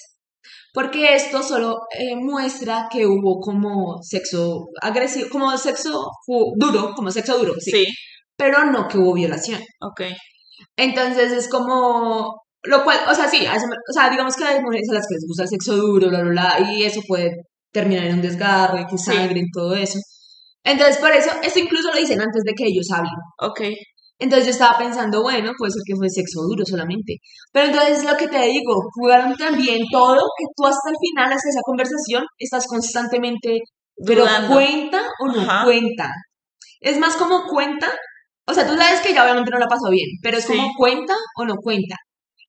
porque esto solo eh, muestra que hubo como sexo agresivo, como sexo duro, como sexo duro, sí, Sí. pero no que hubo violación. Ok. Entonces es como, lo cual, o sea, sí, o sea, digamos que hay mujeres a las que les gusta el sexo duro, bla, bla, bla, y eso puede terminar en un desgarre, que Sí. sangre y todo eso. Entonces, por eso, esto incluso lo dicen antes de que ellos hablen. Ok. Entonces yo estaba pensando, bueno, puede ser que fue sexo duro solamente. Pero entonces lo que te digo, jugaron también todo que tú hasta el final, hasta esa conversación, estás constantemente, pero. ¿cuenta o no Ajá. cuenta? Es más como cuenta, o sea, tú sabes que ella obviamente no la pasó bien, pero es como Sí. cuenta o no cuenta.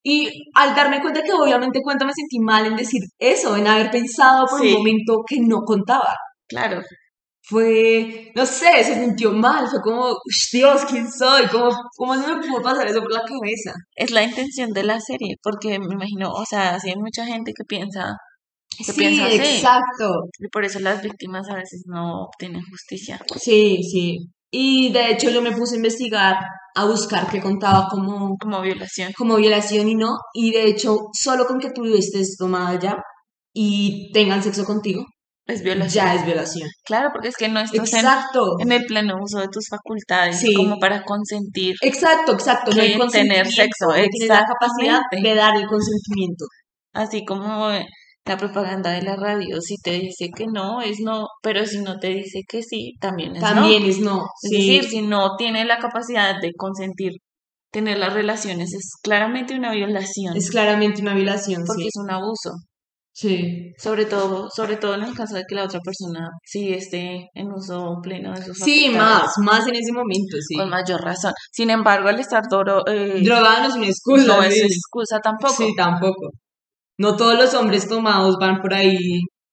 Y al darme cuenta que obviamente cuenta, me sentí mal en decir eso, en haber pensado por Sí. un momento que no contaba Claro. fue, no sé, se sintió mal, fue como, "Ush, Dios, ¿quién soy? ¿Cómo, ¿Cómo se me pudo pasar eso por la cabeza? Es la intención de la serie, porque me imagino, o sea, sí hay mucha gente que piensa, ¿Qué Sí, piensas? Sí. exacto. y por eso las víctimas a veces no obtienen justicia. Sí, sí. Y de hecho yo me puse a investigar, a buscar qué contaba como, Como violación. como violación y no. Y de hecho, solo con que tú estés tomada ya y tengan sexo contigo, Es violación. ya es violación. Claro, porque es que no estás en, Exacto. en el pleno uso de tus facultades Sí. como para consentir. Exacto, exacto. No hay tener sexo, no tienes la capacidad de dar el consentimiento. Así como la propaganda de la radio, si te dice que no, es no, pero si no te dice que sí, también es no. También es no. Es sí. decir, si no tiene la capacidad de consentir tener las relaciones, es claramente una violación, Es claramente una violación, porque sí. es un abuso. Sí. Sobre todo, sobre todo en el caso de que la otra persona sí esté en uso pleno de sus Sí, más, más en ese momento, sí. Con mayor razón. Sin embargo, al estar doro, eh, Drogada no es una excusa. no es excusa tampoco. Sí, tampoco. No todos los hombres tomados van por ahí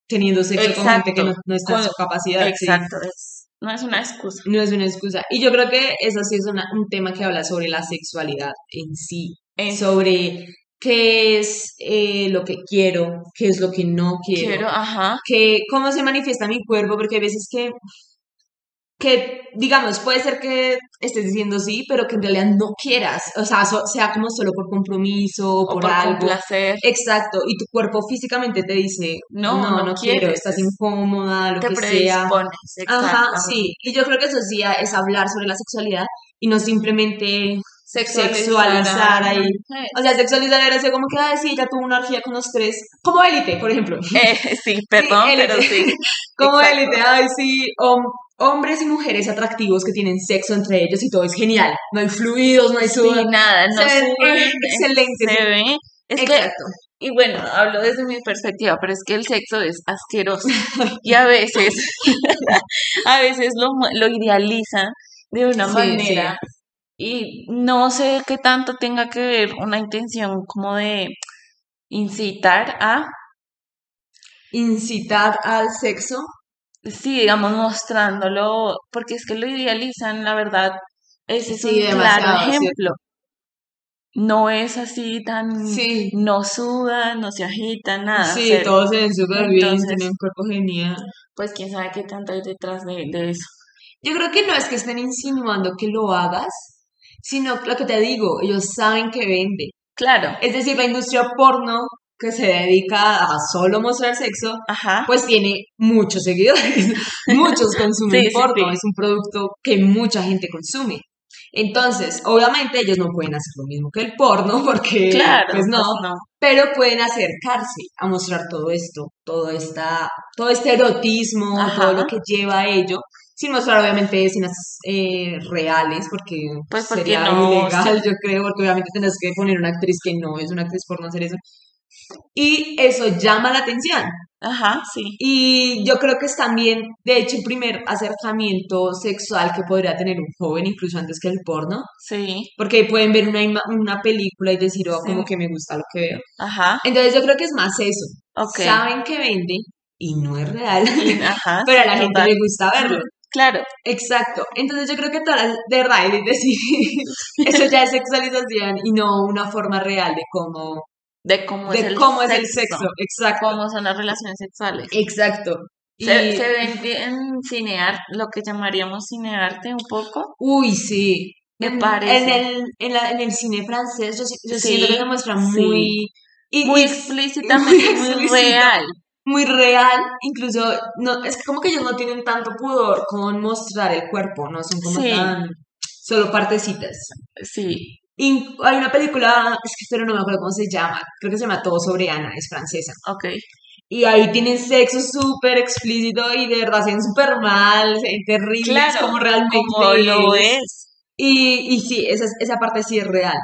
teniendo sexo con gente que no, no está en su capacidad. sí. Exacto, es- no es una excusa. No es una excusa. Y yo creo que eso sí es una- un tema que habla sobre la sexualidad en sí. Sobre qué es eh, lo que quiero, qué es lo que no quiero. quiero, ajá, que cómo se manifiesta mi cuerpo, porque hay veces que que, digamos, puede ser que estés diciendo sí, pero que en realidad no quieras, o sea, so- sea como solo por compromiso, O por, por algo. complacer. Exacto, y tu cuerpo físicamente te dice, No, no, no, no quiero, quieres. estás incómoda, lo Te que sea. Ajá, sí, y yo creo que eso sí es hablar sobre la sexualidad y no simplemente Sexualizar ahí. O sea, sexualizar era así como que, ah, sí, ya tuvo una orgía con los tres, como élite, por ejemplo. Eh, sí, perdón, élite. pero sí. Como élite, ay, sí, hom- hombres y mujeres atractivos que tienen sexo entre ellos y todo es genial. No hay fluidos, no hay Sí, sudor. nada, no Se ve sube, excelente, Se sí. ve. Es que, Exacto. y bueno, hablo desde mi perspectiva, pero es que el sexo es asqueroso. Y a veces, a veces lo, lo idealizan de una Sí, manera. Y no sé qué tanto tenga que ver una intención como de incitar a, Incitar al sexo. Sí, digamos, mostrándolo, porque es que lo idealizan, la verdad, ese es Sí, un claro sí. ejemplo. No es así tan, Sí. no suda, no se agita, nada, Sí, todos se ven súper bien, tienen un cuerpo genial. Pues quién sabe qué tanto hay detrás de, de eso. Yo creo que no es que estén insinuando que lo hagas, sino lo que te digo, ellos saben que vende. Claro, Es decir, la industria porno que se dedica a solo mostrar sexo, ajá, pues tiene muchos seguidores. Muchos consumen Sí, sí, porno, sí. es un producto que mucha gente consume. Entonces, obviamente ellos no pueden hacer lo mismo que el porno, porque claro, pues no, no. pero pueden acercarse a mostrar todo esto, todo esta, todo este erotismo, Ajá. todo lo que lleva a ello, sin mostrar obviamente escenas eh, reales, porque Pues porque sería no, ilegal, yo creo, porque obviamente tendrás que poner una actriz que no es una actriz por no hacer eso. Y eso llama la atención. Ajá, sí, Y yo creo que es también, de hecho, el primer acercamiento sexual que podría tener un joven, incluso antes que el porno, sí, porque pueden ver una, una película y decir, oh, Sí. como que me gusta lo que veo. ajá, Entonces yo creo que es más eso. ok. Saben que vende y no es real, ajá, pero a la gente le gusta verlo. Claro, Exacto. Entonces yo creo que todas las de es decir, eso ya es sexualización y no una forma real de cómo, de cómo es el cómo es sexo, el sexo. Exacto. cómo son las relaciones sexuales. Exacto. Y, Se, se vende en cinearte, lo que llamaríamos cinearte un poco. uy, sí. Me parece. En el, en, la- en el cine francés, yo, yo Sí, siento que se muestra sí. muy. y- Muy y- explícitamente, muy real. muy real, incluso no, es como que ellos no tienen tanto pudor con mostrar el cuerpo, no son como Sí. tan solo partecitas. Sí, Y hay una película, es que pero no me acuerdo cómo se llama, creo que se llama Todo sobre Ana, es francesa. ok. Y ahí tienen sexo súper explícito y de verdad se ven súper mal, se ven terribles Claro, como realmente como lo es. Y, y sí, esa, esa parte sí es real.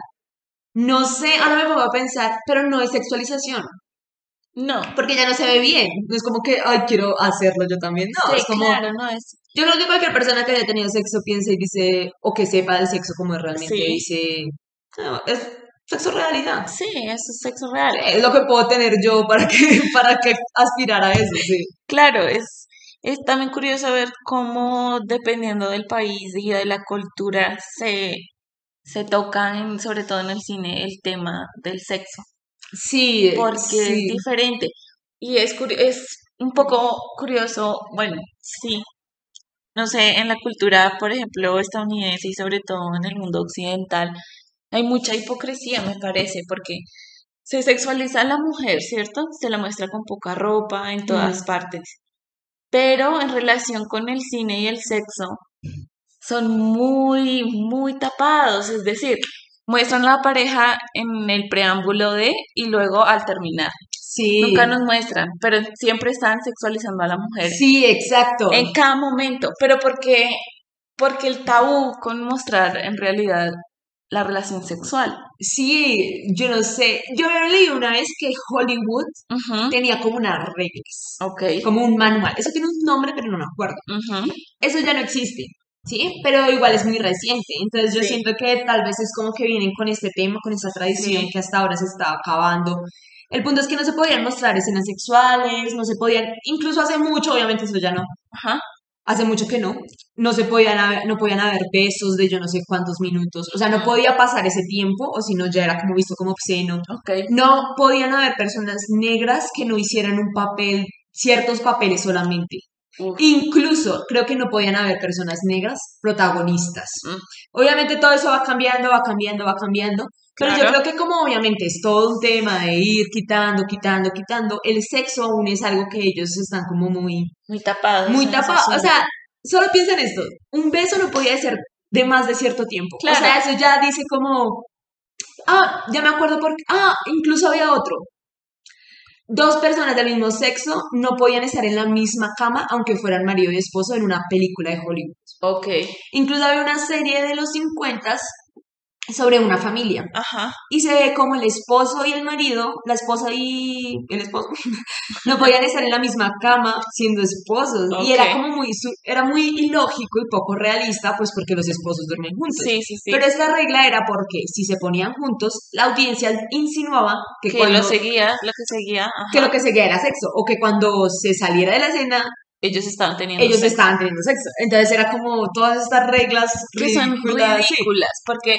No sé, ahora me pongo a pensar, pero no es sexualización, No. porque ya no se ve bien. No es como que, ay, quiero hacerlo yo también. No, Sí, es como, claro, no es. yo creo que cualquier persona que haya tenido sexo piense y dice, o que sepa del sexo como realmente, Sí. dice, no, es sexo realidad. Sí, eso es sexo real. Es lo que puedo tener yo para que, para que aspirar a eso, sí. Claro, es, es también curioso ver cómo dependiendo del país y de la cultura se, se toca, en, sobre todo en el cine, el tema del sexo, Sí, porque es diferente. Y es, es un poco curioso, bueno, sí, no sé, en la cultura, por ejemplo, estadounidense y sobre todo en el mundo occidental, hay mucha hipocresía, me parece, porque se sexualiza a la mujer, ¿cierto? Se la muestra con poca ropa en todas Mm. partes. Pero en relación con el cine y el sexo, son muy, muy tapados, es decir, muestran a la pareja en el preámbulo de y luego al terminar. Sí. Nunca nos muestran, pero siempre están sexualizando a la mujer Sí, exacto. en cada momento. Pero porque, porque el tabú con mostrar en realidad la relación sexual. Sí, yo no sé. Yo leí una vez que Hollywood Ujú, tenía como unas reglas, Ok. como un manual. Eso tiene un nombre, pero no me acuerdo. ujú, Eso ya no existe, ¿sí? Pero igual es muy reciente. Entonces yo Sí. siento que tal vez es como que vienen con este tema, con esta tradición Sí. que hasta ahora se está acabando. El punto es que no se podían mostrar escenas sexuales, no se podían, incluso hace mucho, obviamente eso ya no, Ajá. Hace mucho que no, no se podían haber, no podían haber besos de yo no sé cuántos minutos, o sea, no podía pasar ese tiempo, o si no ya era como visto como obsceno. No podían haber personas negras que no hicieran un papel, ciertos papeles solamente. Incluso creo que no podían haber personas negras protagonistas. Mm. Obviamente todo eso va cambiando, va cambiando, va cambiando. Pero yo creo que como obviamente es todo un tema de ir quitando, quitando, quitando, el sexo aún es algo que ellos están como muy, Muy tapados. muy tapados. O sea, solo piensa en esto. Un beso no podía ser de más de cierto tiempo. Claro. O sea, eso ya dice como, ah, ya me acuerdo porque, ah, incluso había otro. Dos personas del mismo sexo no podían estar en la misma cama aunque fueran marido y esposo en una película de Hollywood. Ok. Incluso había una serie de los 50 sobre una familia Ajá. y se ve como el esposo y el marido, la esposa y el esposo, no podían estar en la misma cama siendo esposos. Y era como muy, era muy ilógico y poco realista, pues porque los esposos duermen juntos. Sí, sí, sí. Pero esta regla era porque si se ponían juntos, la audiencia insinuaba que, que cuando, lo seguía, lo que seguía, ajá, que lo que seguía era sexo, o que cuando se saliera de la escena, ellos estaban teniendo ellos sexo. estaban teniendo sexo. Entonces era como todas estas reglas que son ridículas, sí. ridículas, porque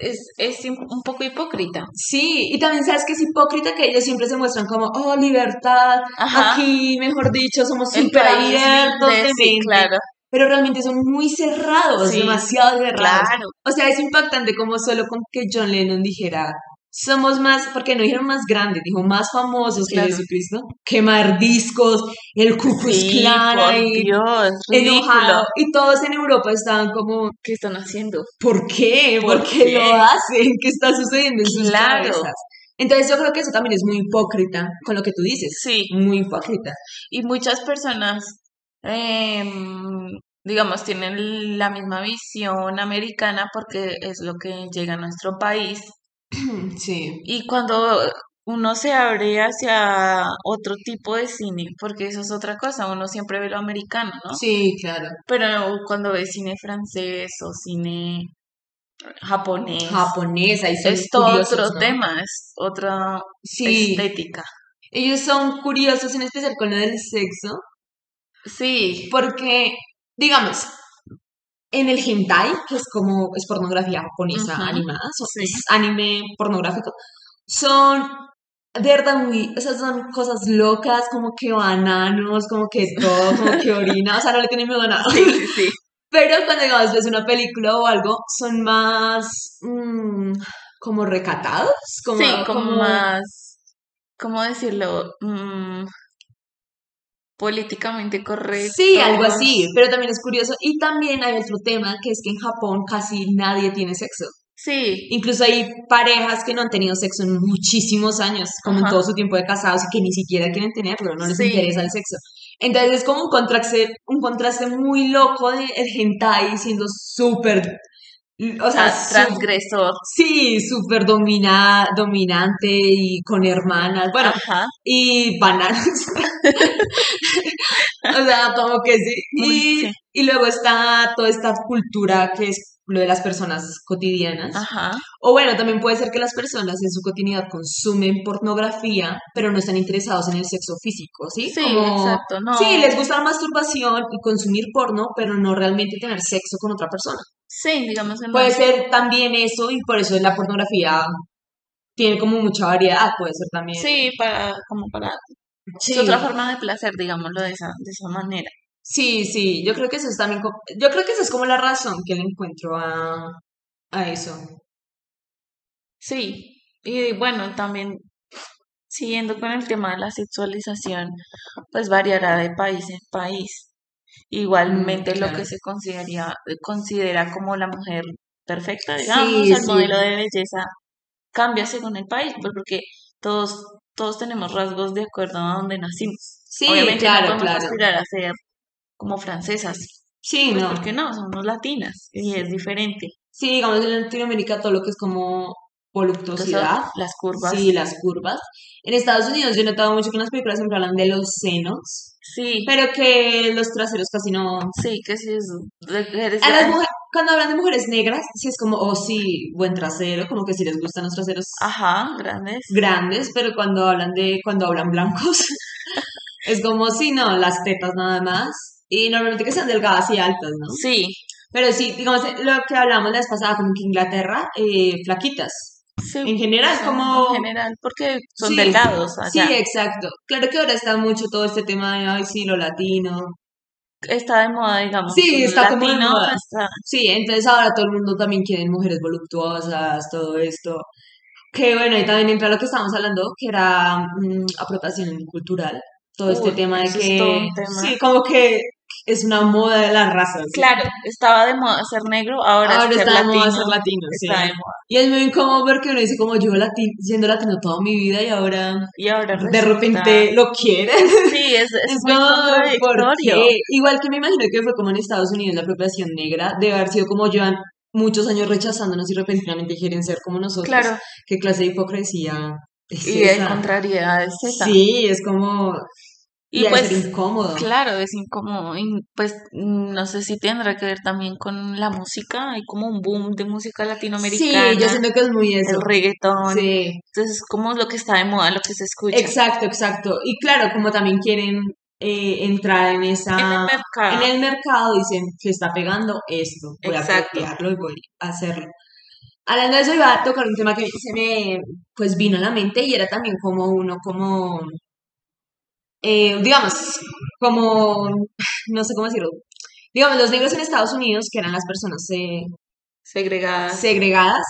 es, es un poco hipócrita. Sí, y también sabes que es hipócrita que ellos siempre se muestran como, oh, libertad, Ajá. aquí, mejor dicho, somos súper abiertos sí, claro, pero realmente son muy cerrados, Sí, demasiado cerrados. claro. O sea, es impactante como solo con que John Lennon dijera, somos más, porque no dijeron más grandes, dijo más famosos Claro. que Jesucristo, quemar discos, el Ku Klux Sí, Klan por ahí, Dios, ridículo. enojado, y todos en Europa estaban como, ¿Qué están haciendo? ¿por qué? ¿Por, ¿Por qué, qué? lo hacen? ¿Qué está sucediendo en sus Claro. cabezas? Entonces yo creo que eso también es muy hipócrita con lo que tú dices. Sí, Muy hipócrita. y muchas personas, em, digamos, tienen la misma visión americana porque es lo que llega a nuestro país. Sí. Y cuando uno se abre hacia otro tipo de cine, porque eso es otra cosa, uno siempre ve lo americano, ¿no? Sí, claro. Pero cuando ve cine francés o cine japonés, son es todo curiosos, otro ¿no? tema, es otra Sí. estética. Ellos son curiosos en especial con lo del sexo Sí, porque, digamos, en el hentai, que es como es pornografía japonesa Ujú. animada, Sí. es anime pornográfico, son de verdad muy, o sea, son cosas locas, como que bananos, como que todo, como que orina, o sea, no le tienen miedo a nada. sí, sí, sí. Pero cuando digamos ves una película o algo, son más mm, como recatados, como, Sí, como más, ¿cómo decirlo? Mm, políticamente correcto. Sí, algo así, pero también es curioso. Y también hay otro tema, que es que en Japón casi nadie tiene sexo. Sí, Incluso hay parejas que no han tenido sexo en muchísimos años, como en todo su tiempo de casados, y que ni siquiera quieren tenerlo, no les Sí. interesa el sexo. Entonces es como un contraste, un contraste muy loco de el hentai siendo súper, o sea, transgresor. sí, súper domina, dominante y con hermanas, bueno, Ajá. y bananas. o sea, como que sí. Y, Sí. y luego está toda esta cultura que es lo de las personas cotidianas. Ajá. O bueno, también puede ser que las personas en su cotidianidad consumen pornografía, pero no están interesados en el sexo físico, ¿sí? Sí, Como- exacto. No. Sí, les gusta la masturbación y consumir porno, pero no realmente tener sexo con otra persona. Sí, digamos no. Puede ser también eso y por eso la pornografía tiene como mucha variedad, puede ser también. Sí, para, como para. Sí. Es otra forma de placer, digámoslo de esa, de esa manera. Sí, sí, yo creo que eso es también, yo creo que esa es como la razón que le encuentro a, a eso. Sí, y bueno, también siguiendo con el tema de la sexualización, pues variará de país en país. Igualmente Mm, lo claro. que se consideraría, considera como la mujer perfecta, digamos, Sí, el sí. modelo de belleza cambia según el país, pues porque todos, todos tenemos rasgos de acuerdo a donde nacimos. Sí, Obviamente claro, no podemos claro. aspirar a ser como francesas, Sí, pues no. porque no, somos latinas y es diferente. Sí, digamos en Latinoamérica todo lo que es como voluptuosidad, Entonces, las curvas. sí, las curvas. En Estados Unidos yo he notado mucho que en las películas siempre hablan de los senos, Sí, pero que los traseros casi no... sí, que si es, eres A las mujeres, cuando hablan de mujeres negras, sí es como, oh sí, buen trasero, como que sí les gustan los traseros Ajá, grandes. grandes, pero cuando hablan de, cuando hablan blancos, es como, sí, no, las tetas nada más. Y normalmente que sean delgadas y altas, ¿no? Sí, Pero sí, digamos, lo que hablamos la vez pasada, como que Inglaterra, eh, flaquitas. Sí. En general, como... En general, porque son Sí, delgados Sí, exacto. Claro que ahora está mucho todo este tema de, ay, sí, lo latino. está de moda, digamos. Sí, está como de moda. está- Sí, entonces ahora todo el mundo también quiere mujeres voluptuosas, todo esto. Que bueno, y también entra lo que estábamos hablando, que era mm, apropiación cultural. Todo este tema de que, tema. sí, como que es una moda de las razas. Claro, estaba de moda ser negro, ahora, Ahora es ser está de moda latino. ser latino, sí. Está de moda. Y es muy incómodo porque uno dice como yo lati- siendo latino toda mi vida y ahora Y ahora de repente lo quieren. Sí, es, es Es muy como, ¿por contradictorio. Igual que me imagino que fue como en Estados Unidos la apropiación negra, debe haber sido como llevan muchos años rechazándonos y repentinamente quieren ser como nosotros. Claro, ¿Qué clase de hipocresía es y de esa? contrariedad es esa. Sí, es como... Y Y, pues, ser incómodo. Claro, es incómodo. Y pues no sé si tendrá que ver también con la música. Hay como un boom de música Sí, latinoamericana, yo siento que es muy eso. el reggaetón. Sí, Entonces es como lo que está de moda, lo que se escucha. exacto, exacto. Y claro, como también quieren eh, entrar en esa... En el mercado. En el mercado dicen que está pegando esto, voy a Exacto. apropiarlo y voy a hacerlo. Hablando de eso, iba a tocar un tema que se me pues vino a la mente y era también como uno, como, eh, digamos, como, no sé cómo decirlo, digamos, los negros en Estados Unidos, que eran las personas eh, Segregadas. segregadas,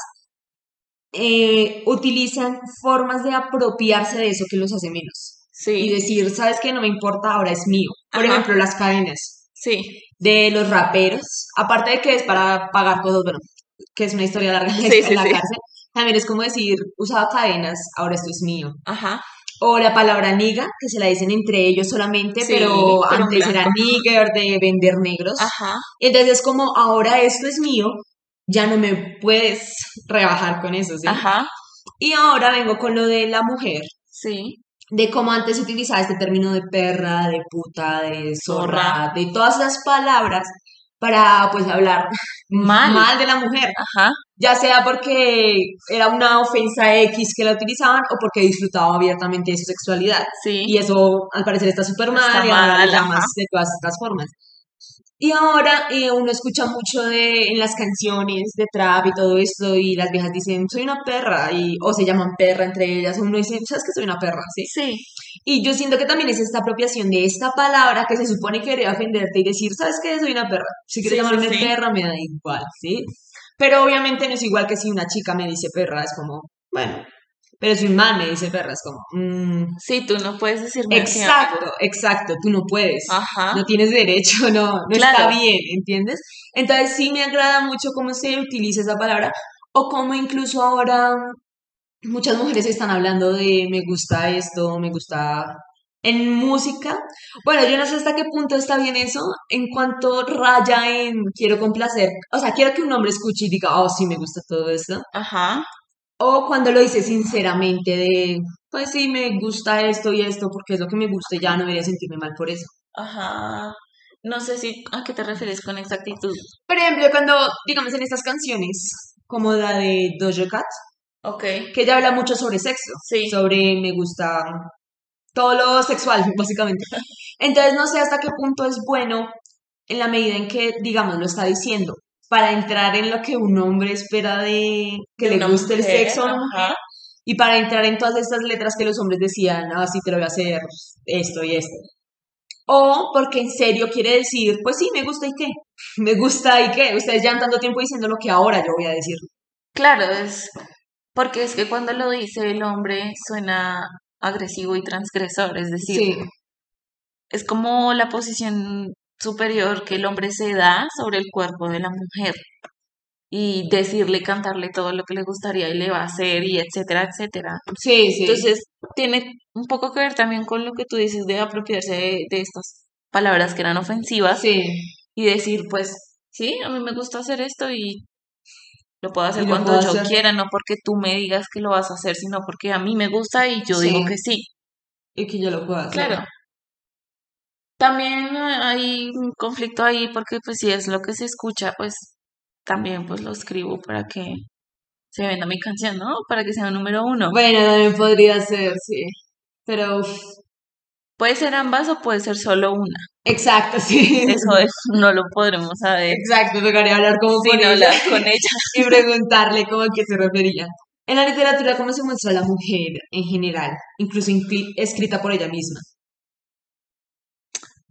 eh, utilizan formas de apropiarse de eso que los hace menos. Y Sí, decir, ¿sabes qué? No me importa, ahora es mío. Por Ajá. ejemplo, las cadenas sí, de los raperos, aparte de que es para pagar cosas, bueno, que es una historia larga en la, Sí, en sí, la sí. cárcel, también es como decir, usaba cadenas, ahora esto es mío. ajá. O la palabra niga, que se la dicen entre ellos solamente, Sí, pero pero antes era nigger de vender negros. Ajá. Entonces es como, ahora esto es mío, ya no me puedes rebajar con eso, ¿sí? Ajá. Y ahora vengo con lo de la mujer, Sí. de cómo antes se utilizaba este término de perra, de puta, de zorra, Zorra. de todas esas palabras para pues hablar Mal. de la mujer, Ajá. Ya sea porque era una ofensa X que la utilizaban o porque disfrutaban abiertamente de su sexualidad. Sí. Y eso al parecer está súper mal y mal, de todas estas formas. Y ahora eh, uno escucha mucho de, en las canciones de trap y todo esto, y las viejas dicen, soy una perra, y, o se llaman perra entre ellas, uno dice, ¿sabes que soy una perra? ¿Sí? Sí. Y yo siento que también es esta apropiación de esta palabra que se supone que debería ofenderte y decir, ¿sabes qué? Soy una perra. Si quieres Sí, sí, llamarme sí. perra, me da igual, ¿sí? Pero obviamente no es igual que si una chica me dice perra, es como, bueno. Pero si un man me dice perra, es como, mm, Sí, tú no puedes decirme exacto, exacto, tú no puedes. Ajá. No tienes derecho, no, no Claro. está bien, ¿entiendes? Entonces sí me agrada mucho cómo se utiliza esa palabra o cómo incluso ahora muchas mujeres están hablando de me gusta esto, me gusta en música. Bueno, yo no sé hasta qué punto está bien eso en cuanto raya en quiero complacer, o sea, quiero que un hombre escuche y diga, oh, sí, me gusta todo esto. Ajá. O cuando lo dice sinceramente de, pues sí, me gusta esto y esto porque es lo que me gusta y ya no debería sentirme mal por eso. Ajá. No sé si a qué te refieres con exactitud. Por ejemplo, cuando, digamos, en estas canciones, como la de Doja Cat, que ella habla mucho sobre sexo, Sí. sobre me gusta todo lo sexual, básicamente. Entonces, no sé hasta qué punto es bueno en la medida en que, digamos, lo está diciendo, para entrar en lo que un hombre espera de que De le guste el sexo ajá. y para entrar en todas estas letras que los hombres decían, ah, sí, te lo voy a hacer esto y esto. O porque en serio quiere decir, pues sí, me gusta y qué. Me gusta y qué. Ustedes llevan tanto tiempo diciendo lo que ahora yo voy a decir. Claro, es porque es que cuando lo dice el hombre suena agresivo y transgresor, es decir, Sí, es como la posición superior que el hombre se da sobre el cuerpo de la mujer y decirle, cantarle todo lo que le gustaría y le va a hacer y etcétera, etcétera. sí, sí. Entonces, tiene un poco que ver también con lo que tú dices de apropiarse de, de estas palabras que eran ofensivas sí. y decir, pues, sí, a mí me gusta hacer esto y lo puedo hacer cuando puedo yo hacer. quiera, no porque tú me digas que lo vas a hacer, sino porque a mí me gusta y yo digo que sí. Y que yo lo puedo hacer. Claro. También eh, hay un conflicto ahí porque pues si es lo que se escucha, pues también pues lo escribo para que se venda mi canción, ¿no? Para que sea número uno. Bueno, también podría ser, sí. Pero, uf, Puede ser ambas o puede ser solo una. exacto, sí. Eso es, no lo podremos saber Exacto, tocaría hablar como con ella hablar con ella. y preguntarle cómo a qué se refería. En la literatura, ¿cómo se muestra la mujer en general, incluso escrita por ella misma?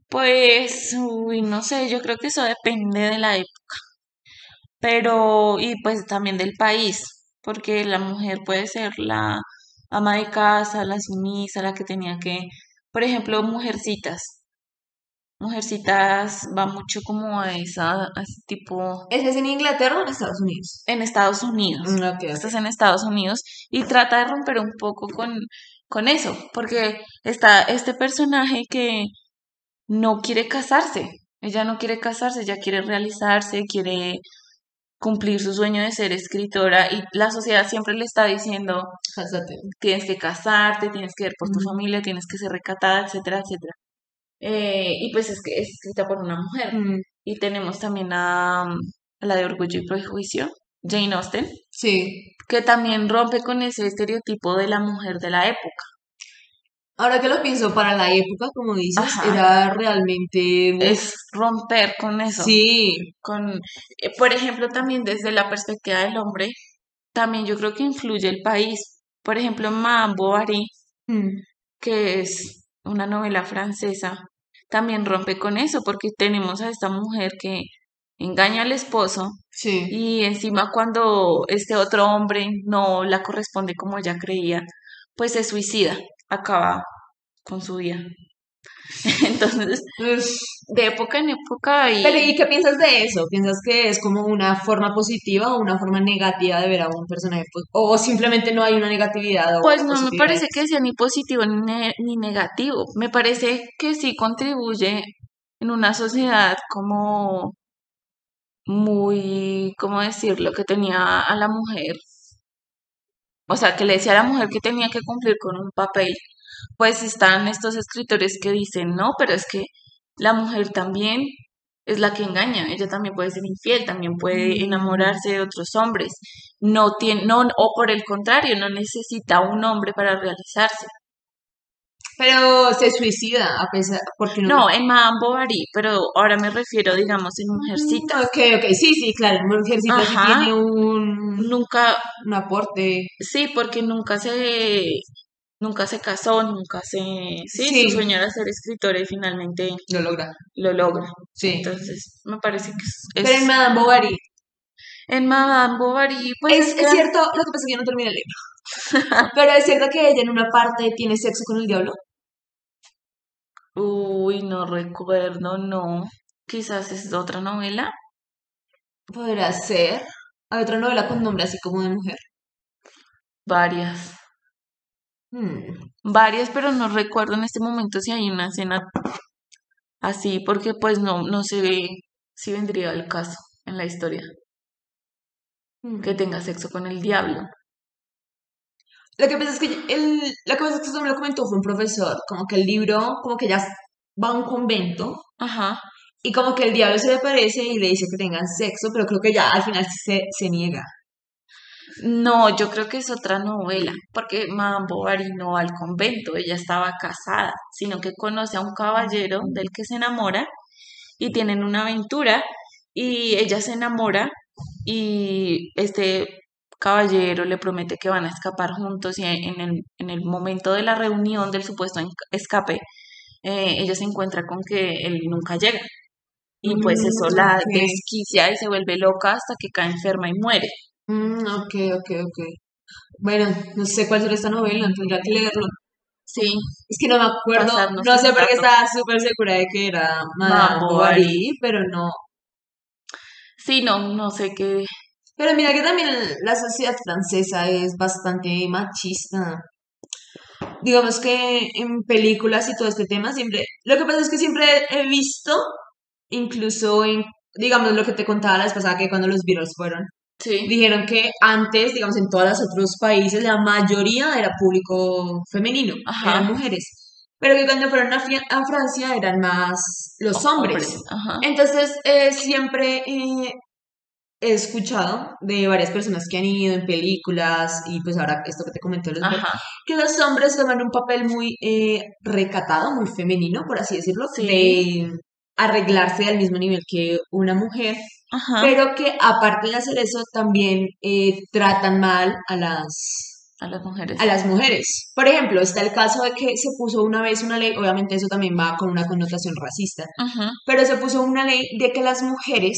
Pues, uy, no sé, yo creo que eso depende de la época, pero, y pues también del país, porque la mujer puede ser la ama de casa, la sumisa, la que tenía que, por ejemplo, mujercitas. Mujercitas va mucho como a esa, a ese tipo ¿Ese es en Inglaterra o en Estados Unidos? en Estados Unidos. Mm, ok, ok. Estás en Estados Unidos y trata de romper un poco con, con eso, porque está este personaje que no quiere casarse. Ella no quiere casarse, ella quiere realizarse, quiere cumplir su sueño de ser escritora y la sociedad siempre le está diciendo, Cásate. tienes que casarte, tienes que ver por tu familia, tienes que ser recatada, etcétera, etcétera. Eh, y pues es que es escrita por una mujer. Mm, Y tenemos también a, mm, a la de Orgullo y Prejuicio, Jane Austen, Sí. que también rompe con ese estereotipo de la mujer de la época. Ahora que lo pienso, para la época, como dices, Ajá. era realmente... Es romper con eso. sí. Con, eh, por ejemplo, también desde la perspectiva del hombre, también yo creo que influye el país. Por ejemplo, Madame Bovary, Mm, que es una novela francesa, también rompe con eso, porque tenemos a esta mujer que engaña al esposo sí. y encima cuando este otro hombre no la corresponde como ella creía, pues se suicida, acaba con su vida. Entonces, Uf. de época en época y Pero ¿y qué piensas de eso? ¿Piensas que es como una forma positiva o una forma negativa de ver a un personaje? Pues, o simplemente no hay una negatividad o pues una no me parece que sea ni positivo ni, ne- ni negativo. Me parece que sí contribuye en una sociedad como muy, ¿cómo decirlo? Que tenía a la mujer, o sea, que le decía a la mujer que tenía que cumplir con un papel. Pues están estos escritores que dicen, no, pero es que la mujer también es la que engaña, ella también puede ser infiel, también puede enamorarse de otros hombres. No tiene, no, o por el contrario, no necesita un hombre para realizarse. Pero se suicida a pesar, porque no... No, en Madame Bovary, pero ahora me refiero, digamos, en Mujercita. Mm, Ok, ok, sí, sí, claro, Mujercita sí tiene un, Nunca, un aporte. sí, porque nunca se, nunca se casó, nunca se, sí, Sí. su sueño era ser escritora y finalmente Lo logra. lo logra. Sí. Entonces, me parece que es- Pero en Madame Bovary, en Madame Bovary, pues es, es cierto, lo que pasa es que yo no terminé el libro. Pero es cierto que ella en una parte tiene sexo con el diablo. Uy, no recuerdo, no. Quizás es otra novela. Podrá ser. Hay otra novela con nombre así como de mujer. Varias. Hmm. Varias, pero no recuerdo en este momento si hay una escena así, porque pues no, no se ve si vendría el caso en la historia. Que tenga sexo con el diablo. Lo que pasa es que el, lo que pasa es que eso me lo comentó fue un profesor, como que el libro, como que ya va a un convento Ajá. y como que el diablo se le aparece y le dice que tengan sexo, pero creo que ya al final se, se niega. No, yo creo que es otra novela, porque Madame Bovary no va al convento, ella estaba casada, sino que conoce a un caballero del que se enamora y tienen una aventura y ella se enamora y este caballero le promete que van a escapar juntos y en el, en el momento de la reunión del supuesto escape, eh, ella se encuentra con que él nunca llega. Y pues Mm, eso la desquicia y se vuelve loca hasta que cae enferma y muere. Mm, ok, ok, ok. Bueno, no sé cuál será esta novela, tendría que leerlo. Sí, Es que no me acuerdo, Pasarnos no sé por qué estaba súper segura de que era Madame. Bovary, pero no. Sí, no, no sé qué. Pero mira que también la sociedad francesa es bastante machista. Digamos que en películas y todo este tema siempre, lo que pasa es que siempre he visto, incluso en, digamos lo que te contaba la vez pasada, que cuando los Beatles fueron, Sí, dijeron que antes, digamos en todos los otros países, la mayoría era público femenino, Ajá. eran mujeres. Pero que cuando fueron a, Francia eran más los hombres. Ajá. Entonces, eh, siempre eh, he escuchado de varias personas que han ido en películas y pues ahora esto que te comenté, los Ajá. que los hombres toman un papel muy eh, recatado, muy femenino, por así decirlo, Sí. de arreglarse al mismo nivel que una mujer, Ajá. pero que aparte de hacer eso también tratan mal a las a las mujeres. a las mujeres. Por ejemplo, está el caso de que se puso una vez una ley, obviamente eso también va con una connotación racista, pero se puso una ley de que las mujeres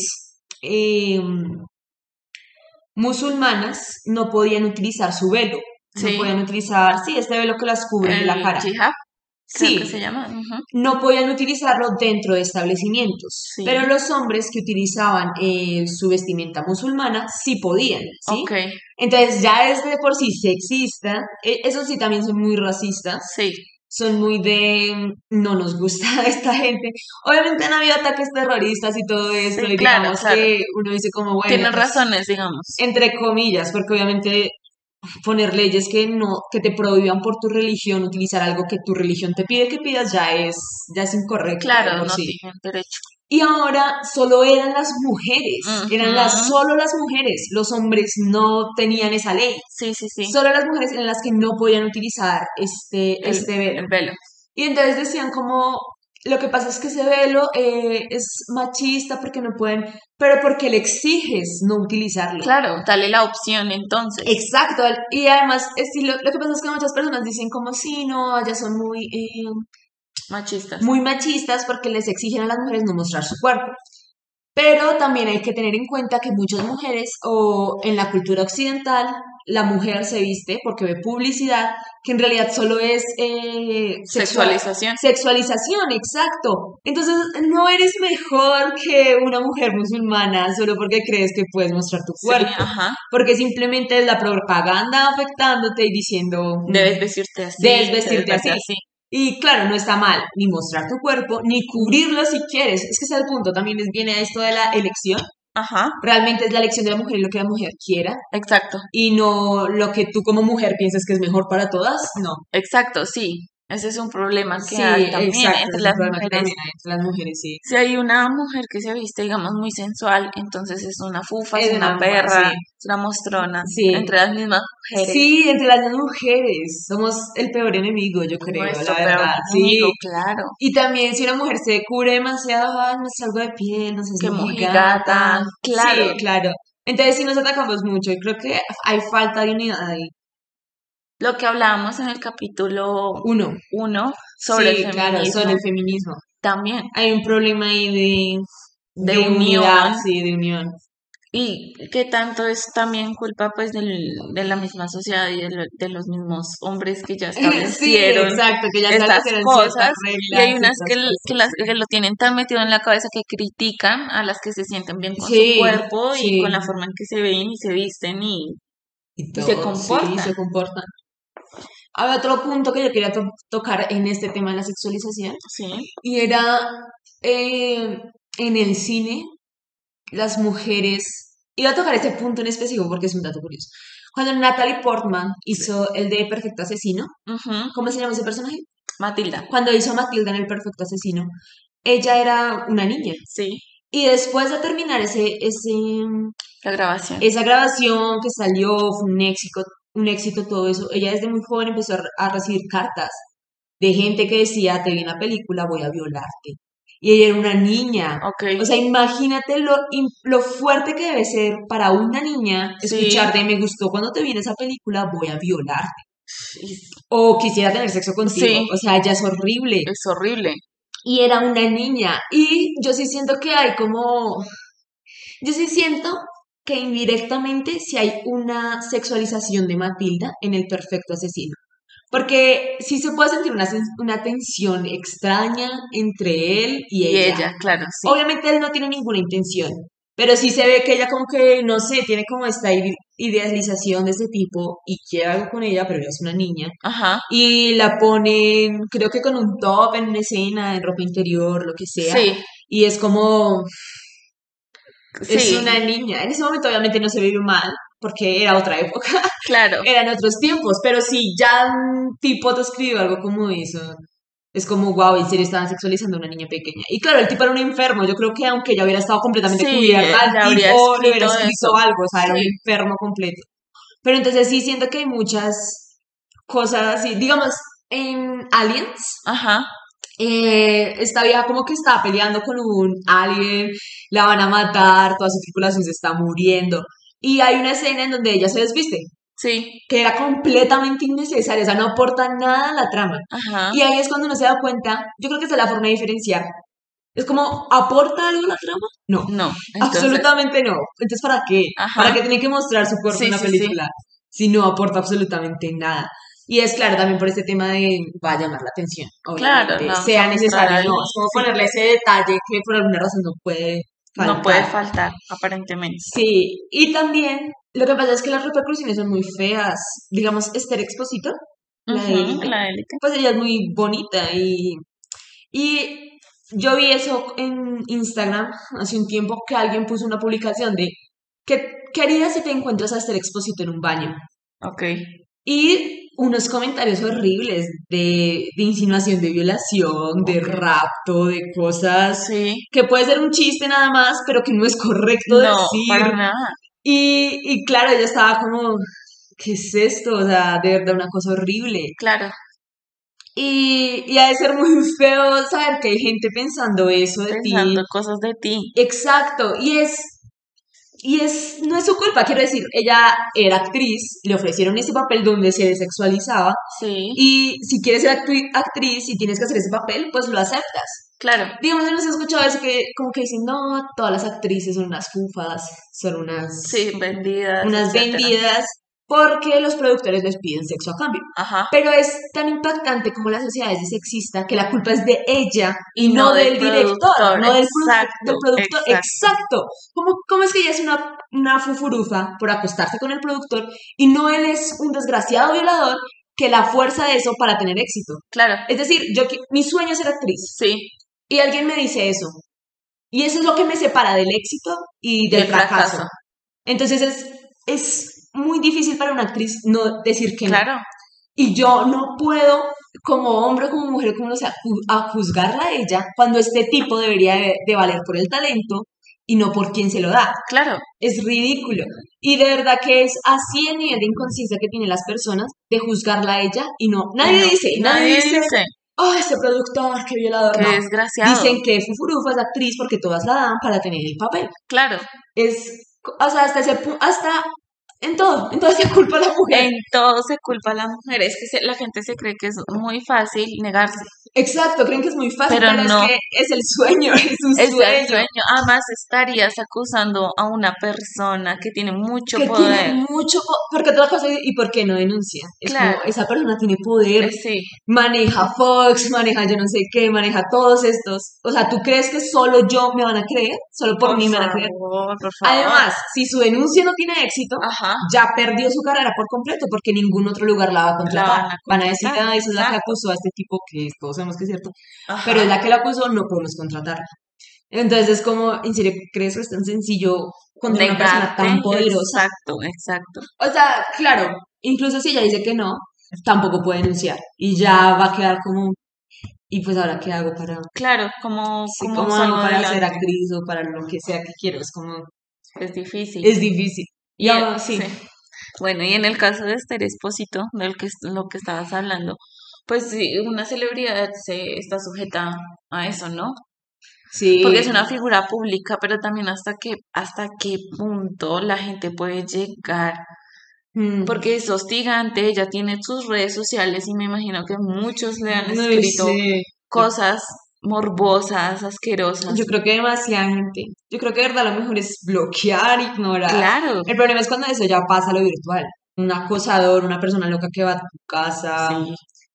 eh, musulmanas no podían utilizar su velo, Sí. no podían utilizar, sí, este velo que las cubre El la cara. hijab, Sí, que se llama. ujú. no podían utilizarlo dentro de establecimientos, Sí. pero los hombres que utilizaban eh, su vestimenta musulmana sí podían, ¿sí? Ok, Entonces ya es de por sí sexista, e- eso sí también son muy racistas, sí, son muy de no nos gusta esta gente. Obviamente han habido ataques terroristas y todo esto, Sí, y claro, digamos claro. que uno dice como, bueno, tienen pues, razones, digamos. entre comillas, porque obviamente poner leyes que no, que te prohíban por tu religión utilizar algo que tu religión te pide que pidas ya es, ya es incorrecto. Claro, no sí. tienen derecho. Y ahora solo eran las mujeres, eran las, solo las mujeres, los hombres no tenían esa ley. Sí, sí, sí. Solo las mujeres eran las que no podían utilizar este, El- este velo. El velo. Y entonces decían como, lo que pasa es que ese velo eh, es machista porque no pueden, pero porque le exiges no utilizarlo. Claro, dale la opción entonces. Exacto, y además, es, sí, lo, lo que pasa es que muchas personas dicen como, sí, no, ellas son muy, eh, Machistas. muy machistas porque les exigen a las mujeres no mostrar su cuerpo. Pero también hay que tener en cuenta que muchas mujeres, o en la cultura occidental, la mujer se viste porque ve publicidad, que en realidad solo es eh, sexual- Sexualización. Sexualización, exacto. Entonces, no eres mejor que una mujer musulmana solo porque crees que puedes mostrar tu Sí, cuerpo. ajá. Porque simplemente es la propaganda afectándote y diciendo... Debes vestirte así. Debes vestirte así. Y claro, no está mal ni mostrar tu cuerpo, ni cubrirlo si quieres. Es que ese es el punto. También viene esto de la elección. Ajá, Realmente es la elección de la mujer y lo que la mujer quiera. exacto. Y no lo que tú como mujer piensas que es mejor para todas. No. Exacto, sí. Ese es un problema que Sí, hay también exacto. entre las mujeres. también hay entre las mujeres, sí. Si hay una mujer que se viste, digamos, muy sensual, entonces es una fufa, es, Es una una- perra, sí. es una mostrona. Sí. Entre las mismas mujeres. Sí, entre las mujeres. Somos el peor enemigo, yo creo, Nuestro la peor verdad. Enemigo, claro. Y también si una mujer se cubre demasiado, no salgo de piel, no sé, Qué soy mojigata, claro. Claro. Entonces sí nos atacamos mucho y creo que hay falta de unidad ahí. Lo que hablábamos en el capítulo Uno. 1 sobre sí, el claro, feminismo sobre el feminismo. también. Hay un problema ahí de, De unión. unidad, sí, de unión. Y que tanto es también culpa pues del, de la misma sociedad y de, lo- de los mismos hombres que ya Sí, establecieron exacto, que ya estas cosas y hay unas que, las, que lo tienen tan metido en la cabeza que critican a las que se sienten bien con Sí, su cuerpo y con la forma en que se ven y se visten y Y, Y se comportan. Se comportan. Había otro punto que yo quería to- tocar en este tema de la sexualización sí, y era eh, en el cine las mujeres. Iba a tocar este punto en específico porque es un dato curioso. Cuando Natalie Portman hizo el de Perfecto Asesino, ujú, ¿cómo se llama ese personaje? Matilda, Cuando hizo Matilda en el Perfecto Asesino, ella era una niña. sí, Y después de terminar ese, ese, la grabación. esa grabación que salió, fue un éxito, un éxito todo eso. Ella desde muy joven empezó a, recibir cartas de gente que decía, te vi en la película, voy a violarte. Y ella era una niña. Ok, O sea, imagínate lo, lo fuerte que debe ser para una niña Sí. escuchar de me gustó cuando te vi en esa película, voy a violarte. y- O quisiera tener sexo contigo. Sí. O sea, ya es horrible. es horrible. Y era una niña. Y yo sí siento que hay como... Yo sí siento que indirectamente sí hay una sexualización de Matilda en el perfecto asesino. Porque sí se puede sentir una, una tensión extraña entre él y, Y ella. ella, claro, sí. Obviamente él no tiene ninguna intención, pero sí se ve que ella como que, no sé, tiene como esta ide- idealización de este tipo y quiere algo con ella, pero ella es una niña. Ajá, Y la ponen, creo que con un top en una escena, en ropa interior, lo que sea. sí, Y es como, es una niña. En ese momento obviamente no se ve mal, porque era otra época, claro. eran otros tiempos, pero si ya un tipo te escribe algo como eso, es como, wow, en serio estaban sexualizando a una niña pequeña. Y claro, el tipo era un enfermo, yo creo que aunque ella hubiera estado completamente Sí, cubierta, ya habría tipo le hubiera escrito algo, o sea, era un enfermo completo. Pero entonces sí siento que hay muchas cosas así, digamos, en Aliens, Ajá, eh, esta vieja como que está peleando con un alien, la van a matar, toda su tripulación se está muriendo. Y hay una escena en donde ella se desviste. Sí, que era completamente innecesaria, o sea, no aporta nada a la trama. ajá. Y ahí es cuando uno se da cuenta, yo creo que esa es la forma de diferenciar. Es como, ¿aporta algo a la trama? No, No, entonces, absolutamente no. Entonces, ¿para qué? Ajá. ¿Para qué tiene que mostrar su cuerpo Sí, en la sí, sí. película? Si no aporta absolutamente nada. Y es claro también por este tema de va a llamar la atención. Claro, obviamente, no, sea necesario, no. como ponerle ese detalle que por alguna razón no puede faltar. no puede faltar, aparentemente. Sí, y también lo que pasa es que las repercusiones son muy feas. Digamos, Esther Exposito, la de Ujú, Élite, la élite. pues ella es muy bonita y, y yo vi eso en Instagram hace un tiempo que alguien puso una publicación de ¿qué, qué harías si te encuentras a Esther Exposito en un baño? Ok. Y unos comentarios horribles de, de insinuación de violación, de rapto, de cosas Sí. que puede ser un chiste nada más, pero que no es correcto No, decir. para nada. Y, y claro, ella estaba como, ¿qué es esto? O sea, de verdad una cosa horrible. Claro. Y, y ha de ser muy feo saber que hay gente pensando eso de ti. Pensando cosas de ti. Exacto, y es, y es, no es su culpa, quiero decir, ella era actriz, le ofrecieron ese papel donde se desexualizaba, Sí. y si quieres ser actriz y tienes que hacer ese papel, pues lo aceptas. Claro. Digamos, hemos escuchado eso que como que dicen, no, todas las actrices son unas fufas, son unas, Sí, vendidas. unas etcétera. vendidas, porque los productores les piden sexo a cambio. Ajá. Pero es tan impactante como la sociedad es sexista que la culpa es de ella y Y no, no del, director, productor, no del, exacto, del productor. exacto. Exacto. ¿Cómo, cómo es que ella es una, una fufurufa por acostarse con el productor y no él es un desgraciado violador que la fuerza de eso para tener éxito? Claro. Es decir, yo mi sueño es ser actriz Sí. y alguien me dice eso. Y eso es lo que me separa del éxito y del Del fracaso. fracaso. Entonces es, es muy difícil para una actriz no decir que no. Claro. Y yo no puedo, como hombre, como mujer, como lo sea, ju- a juzgarla a ella cuando este tipo debería de, de valer por el talento y no por quien se lo da. Claro. Es ridículo. Y de verdad que es así el nivel de inconsciencia que tienen las personas de juzgarla a ella y no. Nadie No, dice, nadie, dice, dice. oh, ese productor, qué violador. Qué No. desgraciado. Dicen que Fufurufa es actriz porque todas la dan para tener el papel. Claro. Es, o sea, hasta ese hasta en todo, en todo se culpa a la mujer. En todo se culpa a la mujer. Es que se- la gente se cree que es muy fácil negarse. Exacto, creen que es muy fácil, Pero pero, no. es que es el sueño, es un Es sueño. el sueño. Además, estarías acusando a una persona que tiene mucho que poder. tiene mucho po- porque otra cosa y por qué no denuncia es Claro. como esa persona tiene poder Eh, Sí, maneja Fox maneja yo no sé qué maneja todos estos o sea tú crees que solo yo me van a creer solo por, mí me van a creer por favor. además si su denuncia no tiene éxito Ajá. Ya perdió su carrera por completo porque ningún otro lugar la va a contratar van a van a decir ah esa es la que acusó a este tipo que todos sabemos que es cierto Ajá. pero es la que la acusó, no podemos contratarla. Entonces es como, ¿en serio crees que es tan sencillo contra una persona tan poderosa? Exacto, exacto. O sea, claro, incluso si ella dice que no, tampoco puede denunciar. Y ya va a quedar como, ¿y pues ahora qué hago para, Claro, como, sí, como para ser actriz o para lo que sea que quiero? Es como, Es difícil. es difícil. Y ahora el- sí, Bueno, y en el caso de Esther Esposito, del que lo que estabas hablando, pues sí, una celebridad se está sujeta a eso, ¿no? sí. Porque es una figura pública, pero también hasta qué, hasta qué punto la gente puede llegar, Mm. porque es hostigante, ella tiene sus redes sociales y me imagino que muchos le han escrito sí. cosas morbosas, asquerosas. Yo creo que demasiada gente. Yo creo que de verdad lo mejor es bloquear, ignorar. Claro, El problema es cuando eso ya pasa a lo virtual. Un acosador, una persona loca que va a tu casa, sí,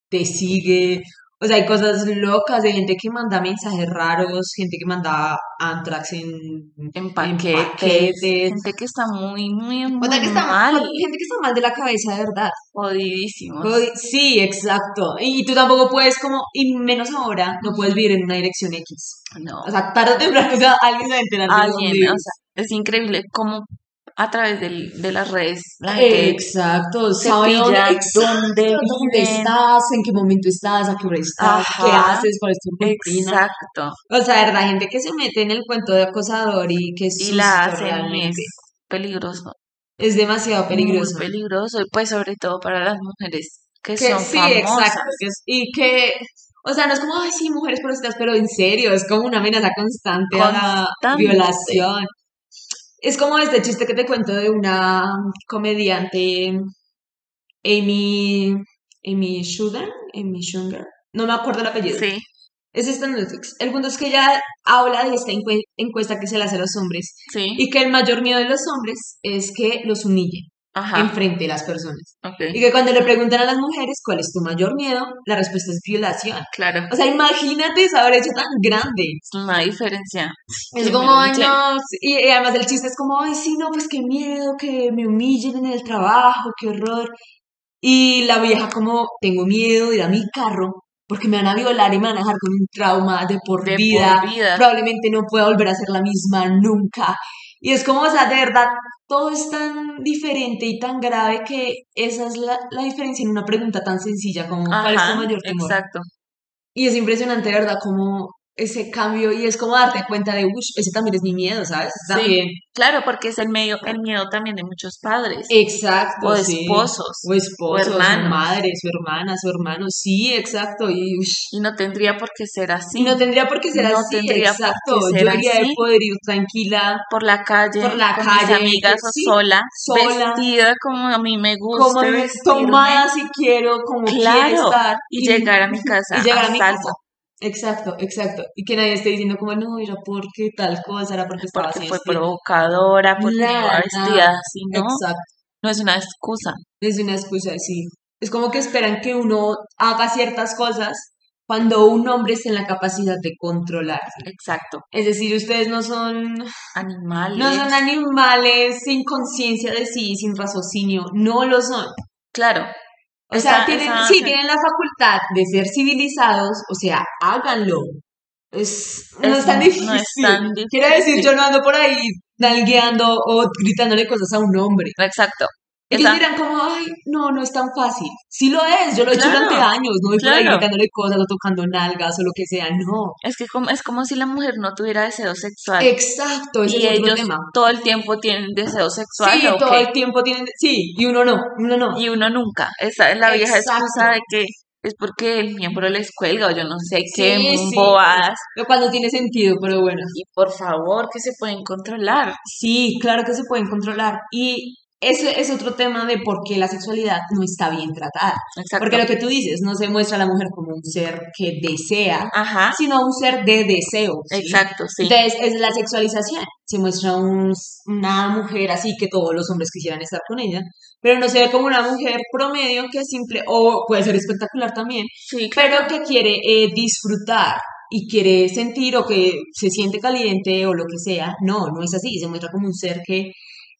te sigue. O sea, hay cosas locas de gente que manda mensajes raros, gente que manda antrax en, en paquetes, paquetes. gente que está muy, muy, muy O sea, que está mal, gente que está mal de la cabeza, de verdad. jodidísimos. Jodi- Sí, exacto. Y tú tampoco puedes como, y menos ahora, no puedes vivir en una dirección X. No. O sea, tarde o temprano o sea, alguien se va a enterar de alguien, o sea, es increíble cómo a través del- de las redes la gente Exacto, sabe dónde, dónde estás, en qué momento estás, a qué hora estás, qué haces, cuál es tu rutina. exacto, O sea, verdad, gente que se mete en el cuento de acosador y que es y la hacen realmente. es peligroso, Es demasiado peligroso. muy peligroso, y pues sobre todo para las mujeres que, Que, son sí, famosas. exacto. y que, o sea, no es como, ay, sí, mujeres protestas, pero en serio, es como una amenaza constante a la Constante. violación. Es como este chiste que te cuento de una comediante Amy, Amy Schumer, Amy Schumer, no me acuerdo el apellido. Sí, Es esta en Netflix. El punto es que ella habla de esta encue- encuesta que se le hace a los hombres sí. y que el mayor miedo de los hombres es que los humillen Ajá. enfrente de las personas. Ok. Y que cuando le preguntan a las mujeres cuál es tu mayor miedo, la respuesta es violación. Claro. O sea, imagínate esa brecha tan grande. Es una diferencia. Es Que como, ay, no. Y, y además el chiste es como, ay, sí, no, pues qué miedo, que me humillen en el trabajo, qué horror. Y la vieja como, tengo miedo de ir a mi carro porque me van a violar y me van a dejar con un trauma de por De vida. por vida. Probablemente no pueda volver a ser la misma nunca. Y es como, o sea, de verdad, todo es tan diferente y tan grave que esa es la, la diferencia en una pregunta tan sencilla como, ¿cuál es tu Ajá, mayor temor? exacto. Y es impresionante, verdad, como ese cambio y es como darte cuenta de, uff, ese también es mi miedo, ¿sabes? Sí. También. Claro, porque es el medio, el miedo también de muchos padres. Exacto, O sí. esposos, O esposos, o su hermanos. madre, su hermana, su hermano. Sí, exacto. Y, Y no tendría por qué ser así. y no tendría por qué ser No así, tendría por exacto. qué ser Yo así. poder ir tranquila, por la calle, Por la con calle, mis amigas o sí, sola, sola. vestida como a mí me como gusta vestirme, tomada si quiero, como quiero Claro, estar. y llegar a mi casa y llegar a mi casa. Exacto, exacto. Y que nadie esté diciendo como, no, era porque tal cosa, era porque estaba porque así fue vestida". provocadora, porque Nada, vestida así, ¿no? Exacto. No es una excusa. Es una excusa, sí. Es como que esperan que uno haga ciertas cosas cuando un hombre está en la capacidad de controlarse. Exacto. Es decir, ustedes no son, Animales. no son animales sin conciencia de sí, sin raciocinio, no lo son. Claro. O sea, Esa- tienen, esa- sí, tienen la facultad de ser civilizados, o sea, háganlo. Es, no Es- tan no difícil. es tan Quiero decir, yo no ando por ahí nalgueando o gritándole cosas a un hombre. Exacto. Ellos dirán como, ay, no, no es tan fácil. Sí lo es, yo lo he hecho Claro, durante años, no voy por ahí claro. gritándole cosas o tocando nalgas o lo que sea, no. Es que como, es como si la mujer no tuviera deseo sexual. Exacto, ese y es ellos tema. todo el tiempo tienen deseo sexual. Sí, ¿o todo qué? el tiempo tienen, sí, y uno no, uno no. Y uno nunca. Esa es la vieja Exacto. excusa de que es porque el miembro les cuelga o yo no sé qué Sí, sí. bobadas. Lo cual no tiene sentido, pero bueno. Y por favor, que se pueden controlar. Sí, claro que se pueden controlar. Y ese es otro tema de por qué la sexualidad no está bien tratada. Exacto. Porque lo que tú dices, no se muestra a la mujer como un ser que desea, Ajá. sino un ser de deseo. ¿sí? Exacto, sí. Entonces es la sexualización. Se muestra un- una mujer así que todos los hombres quisieran estar con ella, pero no se ve como una mujer promedio que es simple, o puede ser espectacular también, Sí, pero que quiere eh, disfrutar y quiere sentir o que se siente caliente o lo que sea. No, no es así. Se muestra como un ser que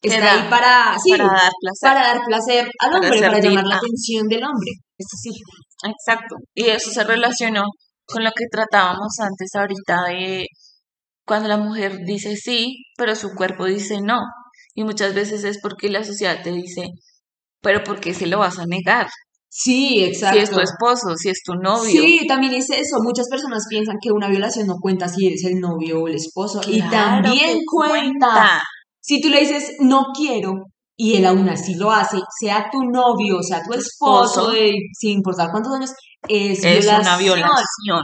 está ahí para, sí, para dar placer. para dar placer al hombre, para llamar la atención del hombre. Es así. Exacto. Y eso se relacionó con lo que tratábamos antes ahorita de cuando la mujer dice sí, pero su cuerpo dice no. Y muchas veces es porque la sociedad te dice, pero ¿por qué se lo vas a negar? Sí, exacto. Si es tu esposo, si es tu novio. Sí, también es eso. Muchas personas piensan que una violación no cuenta si eres el novio o el esposo. y también cuenta. Si tú le dices no quiero y él aún así lo hace, sea tu novio, sea tu esposo, de- sin importar cuántos años, es, Es violación. una violación.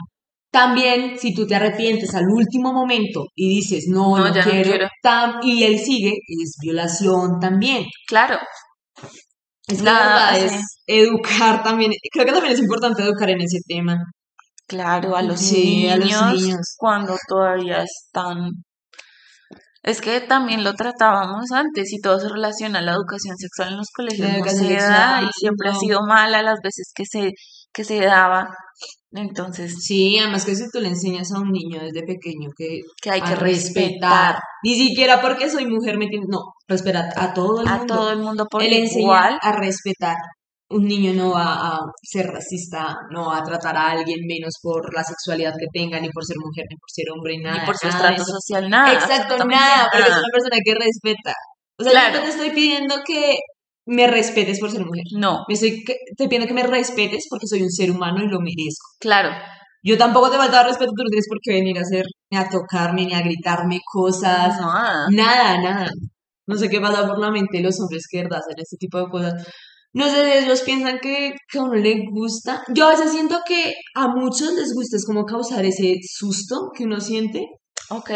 También, si tú te arrepientes al último momento y dices no, No, no, ya no quiero, tam- y él sigue, es violación también. Claro, Es La- verdad sí. es educar también. Creo que también es importante educar en ese tema. claro, a los Sí, a los niños niños. cuando todavía están... Es que también lo tratábamos antes y todo se relaciona a la educación sexual en los colegios. La no educación se da sexual, y siempre ha sido mala las veces que se, que se daba. Entonces, Sí, además que si tú le enseñas a un niño desde pequeño que que hay a que respetar, respetar ni siquiera porque soy mujer me entiendes, no, respetar a todo el a mundo. todo el mundo por enseña igual. a respetar. Un niño no va a ser racista, no va a tratar a alguien menos por la sexualidad que tenga, ni por ser mujer, ni por ser hombre, nada. Ni por su estrato social, nada. Exacto, nada, porque es una persona que respeta. O sea, Claro. yo no te estoy pidiendo que me respetes por ser mujer. No, Me estoy te pidiendo que me respetes porque soy un ser humano y lo merezco. claro. Yo tampoco te falta respeto, tú no tienes por qué venir a hacer, ni a tocarme, ni a gritarme cosas. Nada. Nada, nada. No sé qué pasa por la mente de los hombres que hacen este tipo de cosas. No sé, ellos piensan que, que a uno le gusta. Yo a veces siento que a muchos les gusta, es como causar ese susto que uno siente. Ok.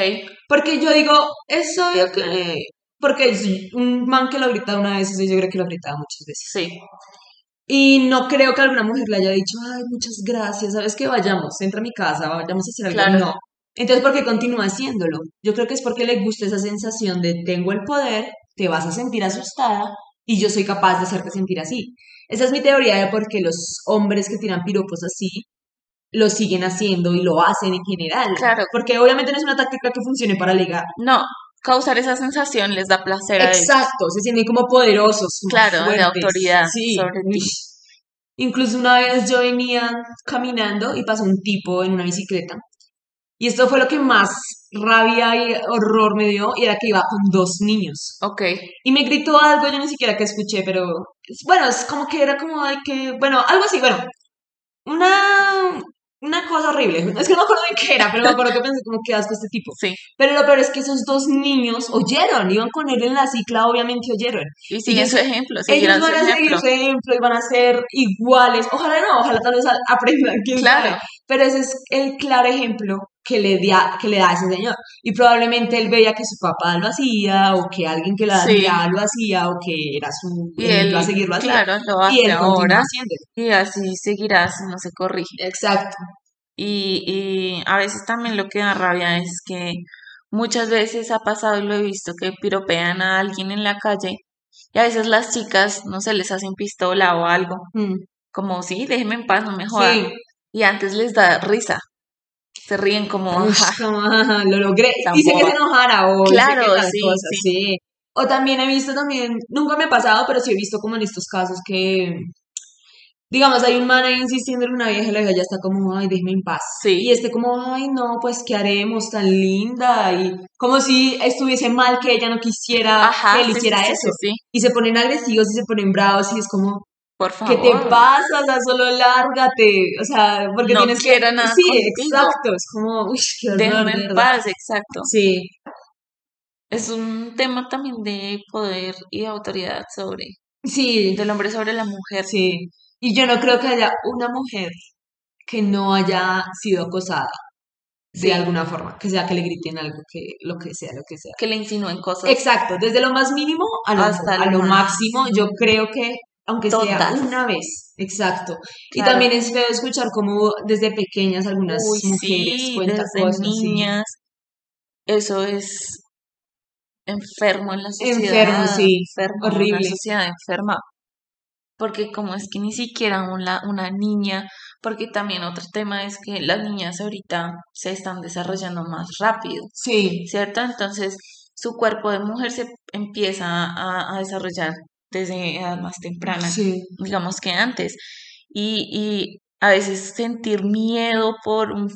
Porque yo digo, es obvio que... Porque un man que lo grita una vez, yo creo que lo gritaba muchas veces. Sí. Y no creo que alguna mujer le haya dicho, ay, muchas gracias, ¿sabes qué? Vayamos, entra a mi casa, vayamos a hacer algo. Claro. No. Entonces, ¿por qué continúa haciéndolo? Yo creo que es porque le gusta esa sensación de tengo el poder, te vas a sentir asustada y yo soy capaz de hacerte sentir así. Esa es mi teoría de por qué los hombres que tiran piropos así lo siguen haciendo y lo hacen en general. Claro. Porque obviamente no es una táctica que funcione para ligar. No, causar esa sensación les da placer. Exacto, se sienten como poderosos. Claro, de fuertes. autoridad Sí. sobre ti. Incluso una vez yo venía caminando y pasó un tipo en una bicicleta. Y esto fue lo que más rabia y horror me dio, y era que iba con dos niños. Ok, Y me gritó algo, yo ni siquiera que escuché, pero bueno, es como que era como hay que, bueno, algo así, bueno, una, una cosa horrible. Es que no me acuerdo de qué era, pero me acuerdo que pensé como que asco este tipo. sí. Pero lo peor es que esos dos niños oyeron, iban con él en la cicla, obviamente oyeron. Y siguen ellos- su ejemplo, Ellos van a seguir su ejemplo y van a ser iguales. Ojalá no, ojalá tal vez aprendan quién Claro. sabe. Pero ese es el claro ejemplo que le, da, que le da a ese señor. Y probablemente él veía que su papá lo hacía, o que alguien que la Sí. lo hacía, o que era su Y ejemplo él, a seguir lo hacía. claro, lo y él hace continúa ahora y así seguirá si no se corrige. Exacto. Y, y a veces también lo que da rabia es que muchas veces ha pasado y lo he visto que piropean a alguien en la calle y a veces las chicas, no sé, les hacen pistola o algo, Mm. como sí, déjeme en paz, no me jodan. Sí. Y antes les da risa, se ríen como, como, lo logré. Hice que se enojara o Claro, que tal sí, cosa, sí. O también he visto también, nunca me ha pasado, pero sí he visto como en estos casos que, digamos, hay un man ahí insistiendo en una vieja y la vieja ya está como, ay, déjeme en paz. Sí. Y este como, ay, no, pues, ¿qué haremos tan linda? Y como si estuviese mal que ella no quisiera Ajá, que él sí, hiciera sí, sí, eso. sí, sí, Y se ponen agresivos y se ponen bravos y es como, por ¿qué te favor. pasa? O sea, solo lárgate. O sea, porque No tienes que... quiero nada Sí, contigo. exacto. Es como, uy, qué horror, en paz, exacto. Sí, Es un tema también de poder y autoridad sobre, sí, del hombre sobre la mujer. sí. Y yo no creo que haya una mujer que no haya sido acosada de Sí. alguna forma, que sea que le griten algo, que lo que sea, lo que sea. Que le insinúen cosas. Exacto, desde lo más mínimo a lo, Hasta a lo lo máximo, yo creo que aunque sea una vez, exacto. Y también es feo escuchar como desde pequeñas algunas Uy, mujeres sí, cuentan desde cosas niñas. Eso es enfermo en la sociedad. Enfermo, sí, enfermo, horrible. sociedad enferma. Porque como es que ni siquiera una, una niña, porque también otro tema es que las niñas ahorita se están desarrollando más rápido, Sí, ¿cierto? Entonces su cuerpo de mujer se empieza a, a desarrollar desde edad más temprana, sí, digamos que antes. Y, y a veces sentir miedo por un-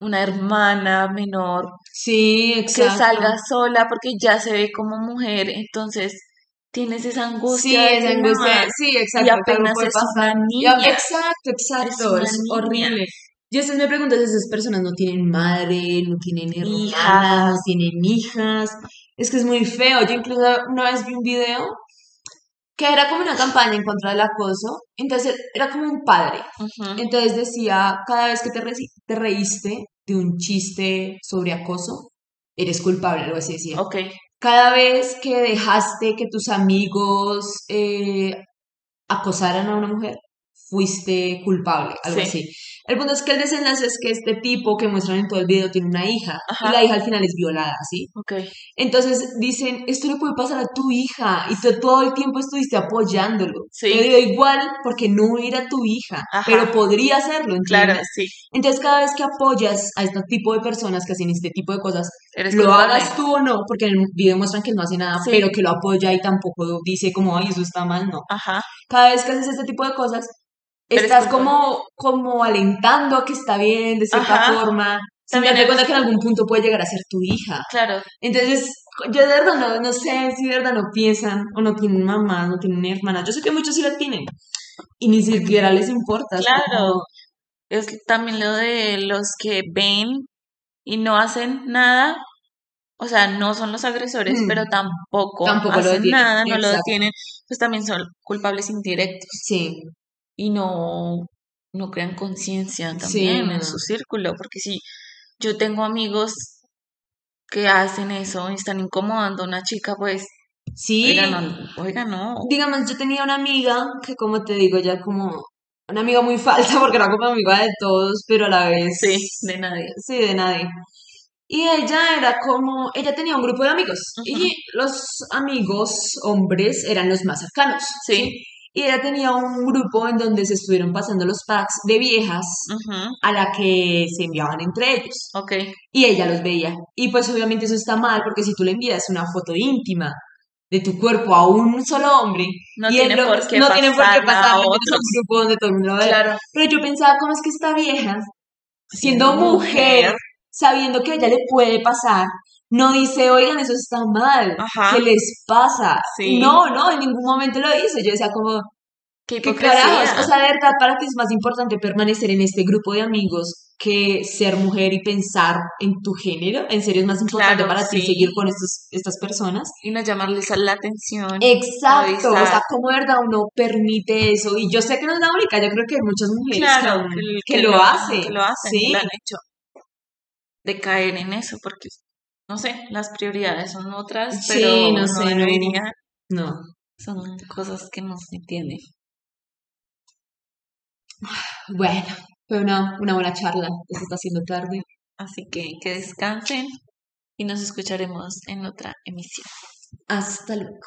una hermana menor sí, que salga sola porque ya se ve como mujer, entonces tienes esa Sí, angustia de esa angustia, sí, y exacto, algo apenas es pasar. una niña. exacto, exacto, es horrible. Yo a veces me pregunto si esas personas no tienen madre, no tienen hermanas, Hijas. no tienen hijas. Es que es muy feo. Yo incluso una vez vi un video que era como una campaña en contra del acoso. Entonces era como un padre. Entonces decía, cada vez que te reíste de un chiste sobre acoso, eres culpable, algo así decía. Ok, Cada vez que dejaste que tus amigos eh, acosaran a una mujer, fuiste culpable, algo Sí. así. El punto es que el desenlace es que este tipo que muestran en todo el video tiene una hija Ajá. y la hija al final es violada, ¿sí? ok. Entonces dicen, esto le puede pasar a tu hija y tú todo el tiempo estuviste apoyándolo. Sí. Te dio igual porque no era tu hija, Ajá. pero podría hacerlo, Claro, ¿entiendes? sí. Entonces cada vez que apoyas a este tipo de personas que hacen este tipo de cosas, Eres lo culpable. hagas tú o no, porque en el video muestran que no hace nada, Sí. pero que lo apoya y tampoco dice como, ay, eso está mal, no. Ajá, Cada vez que haces este tipo de cosas, Eres estás culpable. como, como alentando a que está bien, de cierta Ajá. forma, También eres- cuenta que en algún punto puede llegar a ser tu hija. claro. Entonces, yo de verdad no, no sé si de verdad no piensan o no tienen mamá, no tienen hermanas. Yo sé que muchos sí la tienen y ni siquiera les importa. es Claro. como- Es también lo de los que ven y no hacen nada. O sea, no son los agresores, Mm. pero tampoco, Tampoco lo hacen detienen, nada, no lo exacto. detienen. Pues también son culpables indirectos. Sí, y no, no crean conciencia también Sí, en su círculo, porque si yo tengo amigos que hacen eso y están incomodando a una chica, pues Sí, Oiga, no, oiga, no. digamos, yo tenía una amiga que, como te digo, ya como una amiga muy falsa porque era como amiga de todos, pero a la vez, Sí, de nadie. sí, de nadie. Y ella era como, ella tenía un grupo de amigos y los amigos hombres eran los más cercanos, Sí. ¿sí? Y ella tenía un grupo en donde se estuvieron pasando los packs de viejas a la que se enviaban entre ellos. Ok. Y ella los veía. Y pues obviamente eso está mal porque si tú le envías una foto íntima de tu cuerpo a un solo hombre No y tiene lo- por qué no tiene por qué pasar a un grupo donde todo el mundo. Claro. Pero yo pensaba, ¿cómo es que esta vieja, siendo Siendo mujer, mujer. sabiendo que a ella le puede pasar, no dice, oigan, eso está mal, Ajá. ¿qué les pasa? Sí. No, no, en ningún momento lo hizo. Yo decía como, Qué ¿qué carajos? O sea, de verdad, para ti es más importante permanecer en este grupo de amigos que ser mujer y pensar en tu género. En serio, es más importante Claro, para ti sí. seguir con estos, estas personas. Y no llamarles a la atención. Exacto, o sea, de verdad uno permite eso. Y yo sé que no es la única, yo creo que hay muchas mujeres que, Claro, aún- que, que lo hacen. Que lo hacen, Sí. lo han hecho. De caer en eso, porque, no sé, las prioridades son otras, Sí, pero no no sé, no. debería. No. Son cosas que no se entienden. Bueno, fue una, una buena charla. Se está haciendo tarde. Así que que descansen y nos escucharemos en otra emisión. Hasta luego.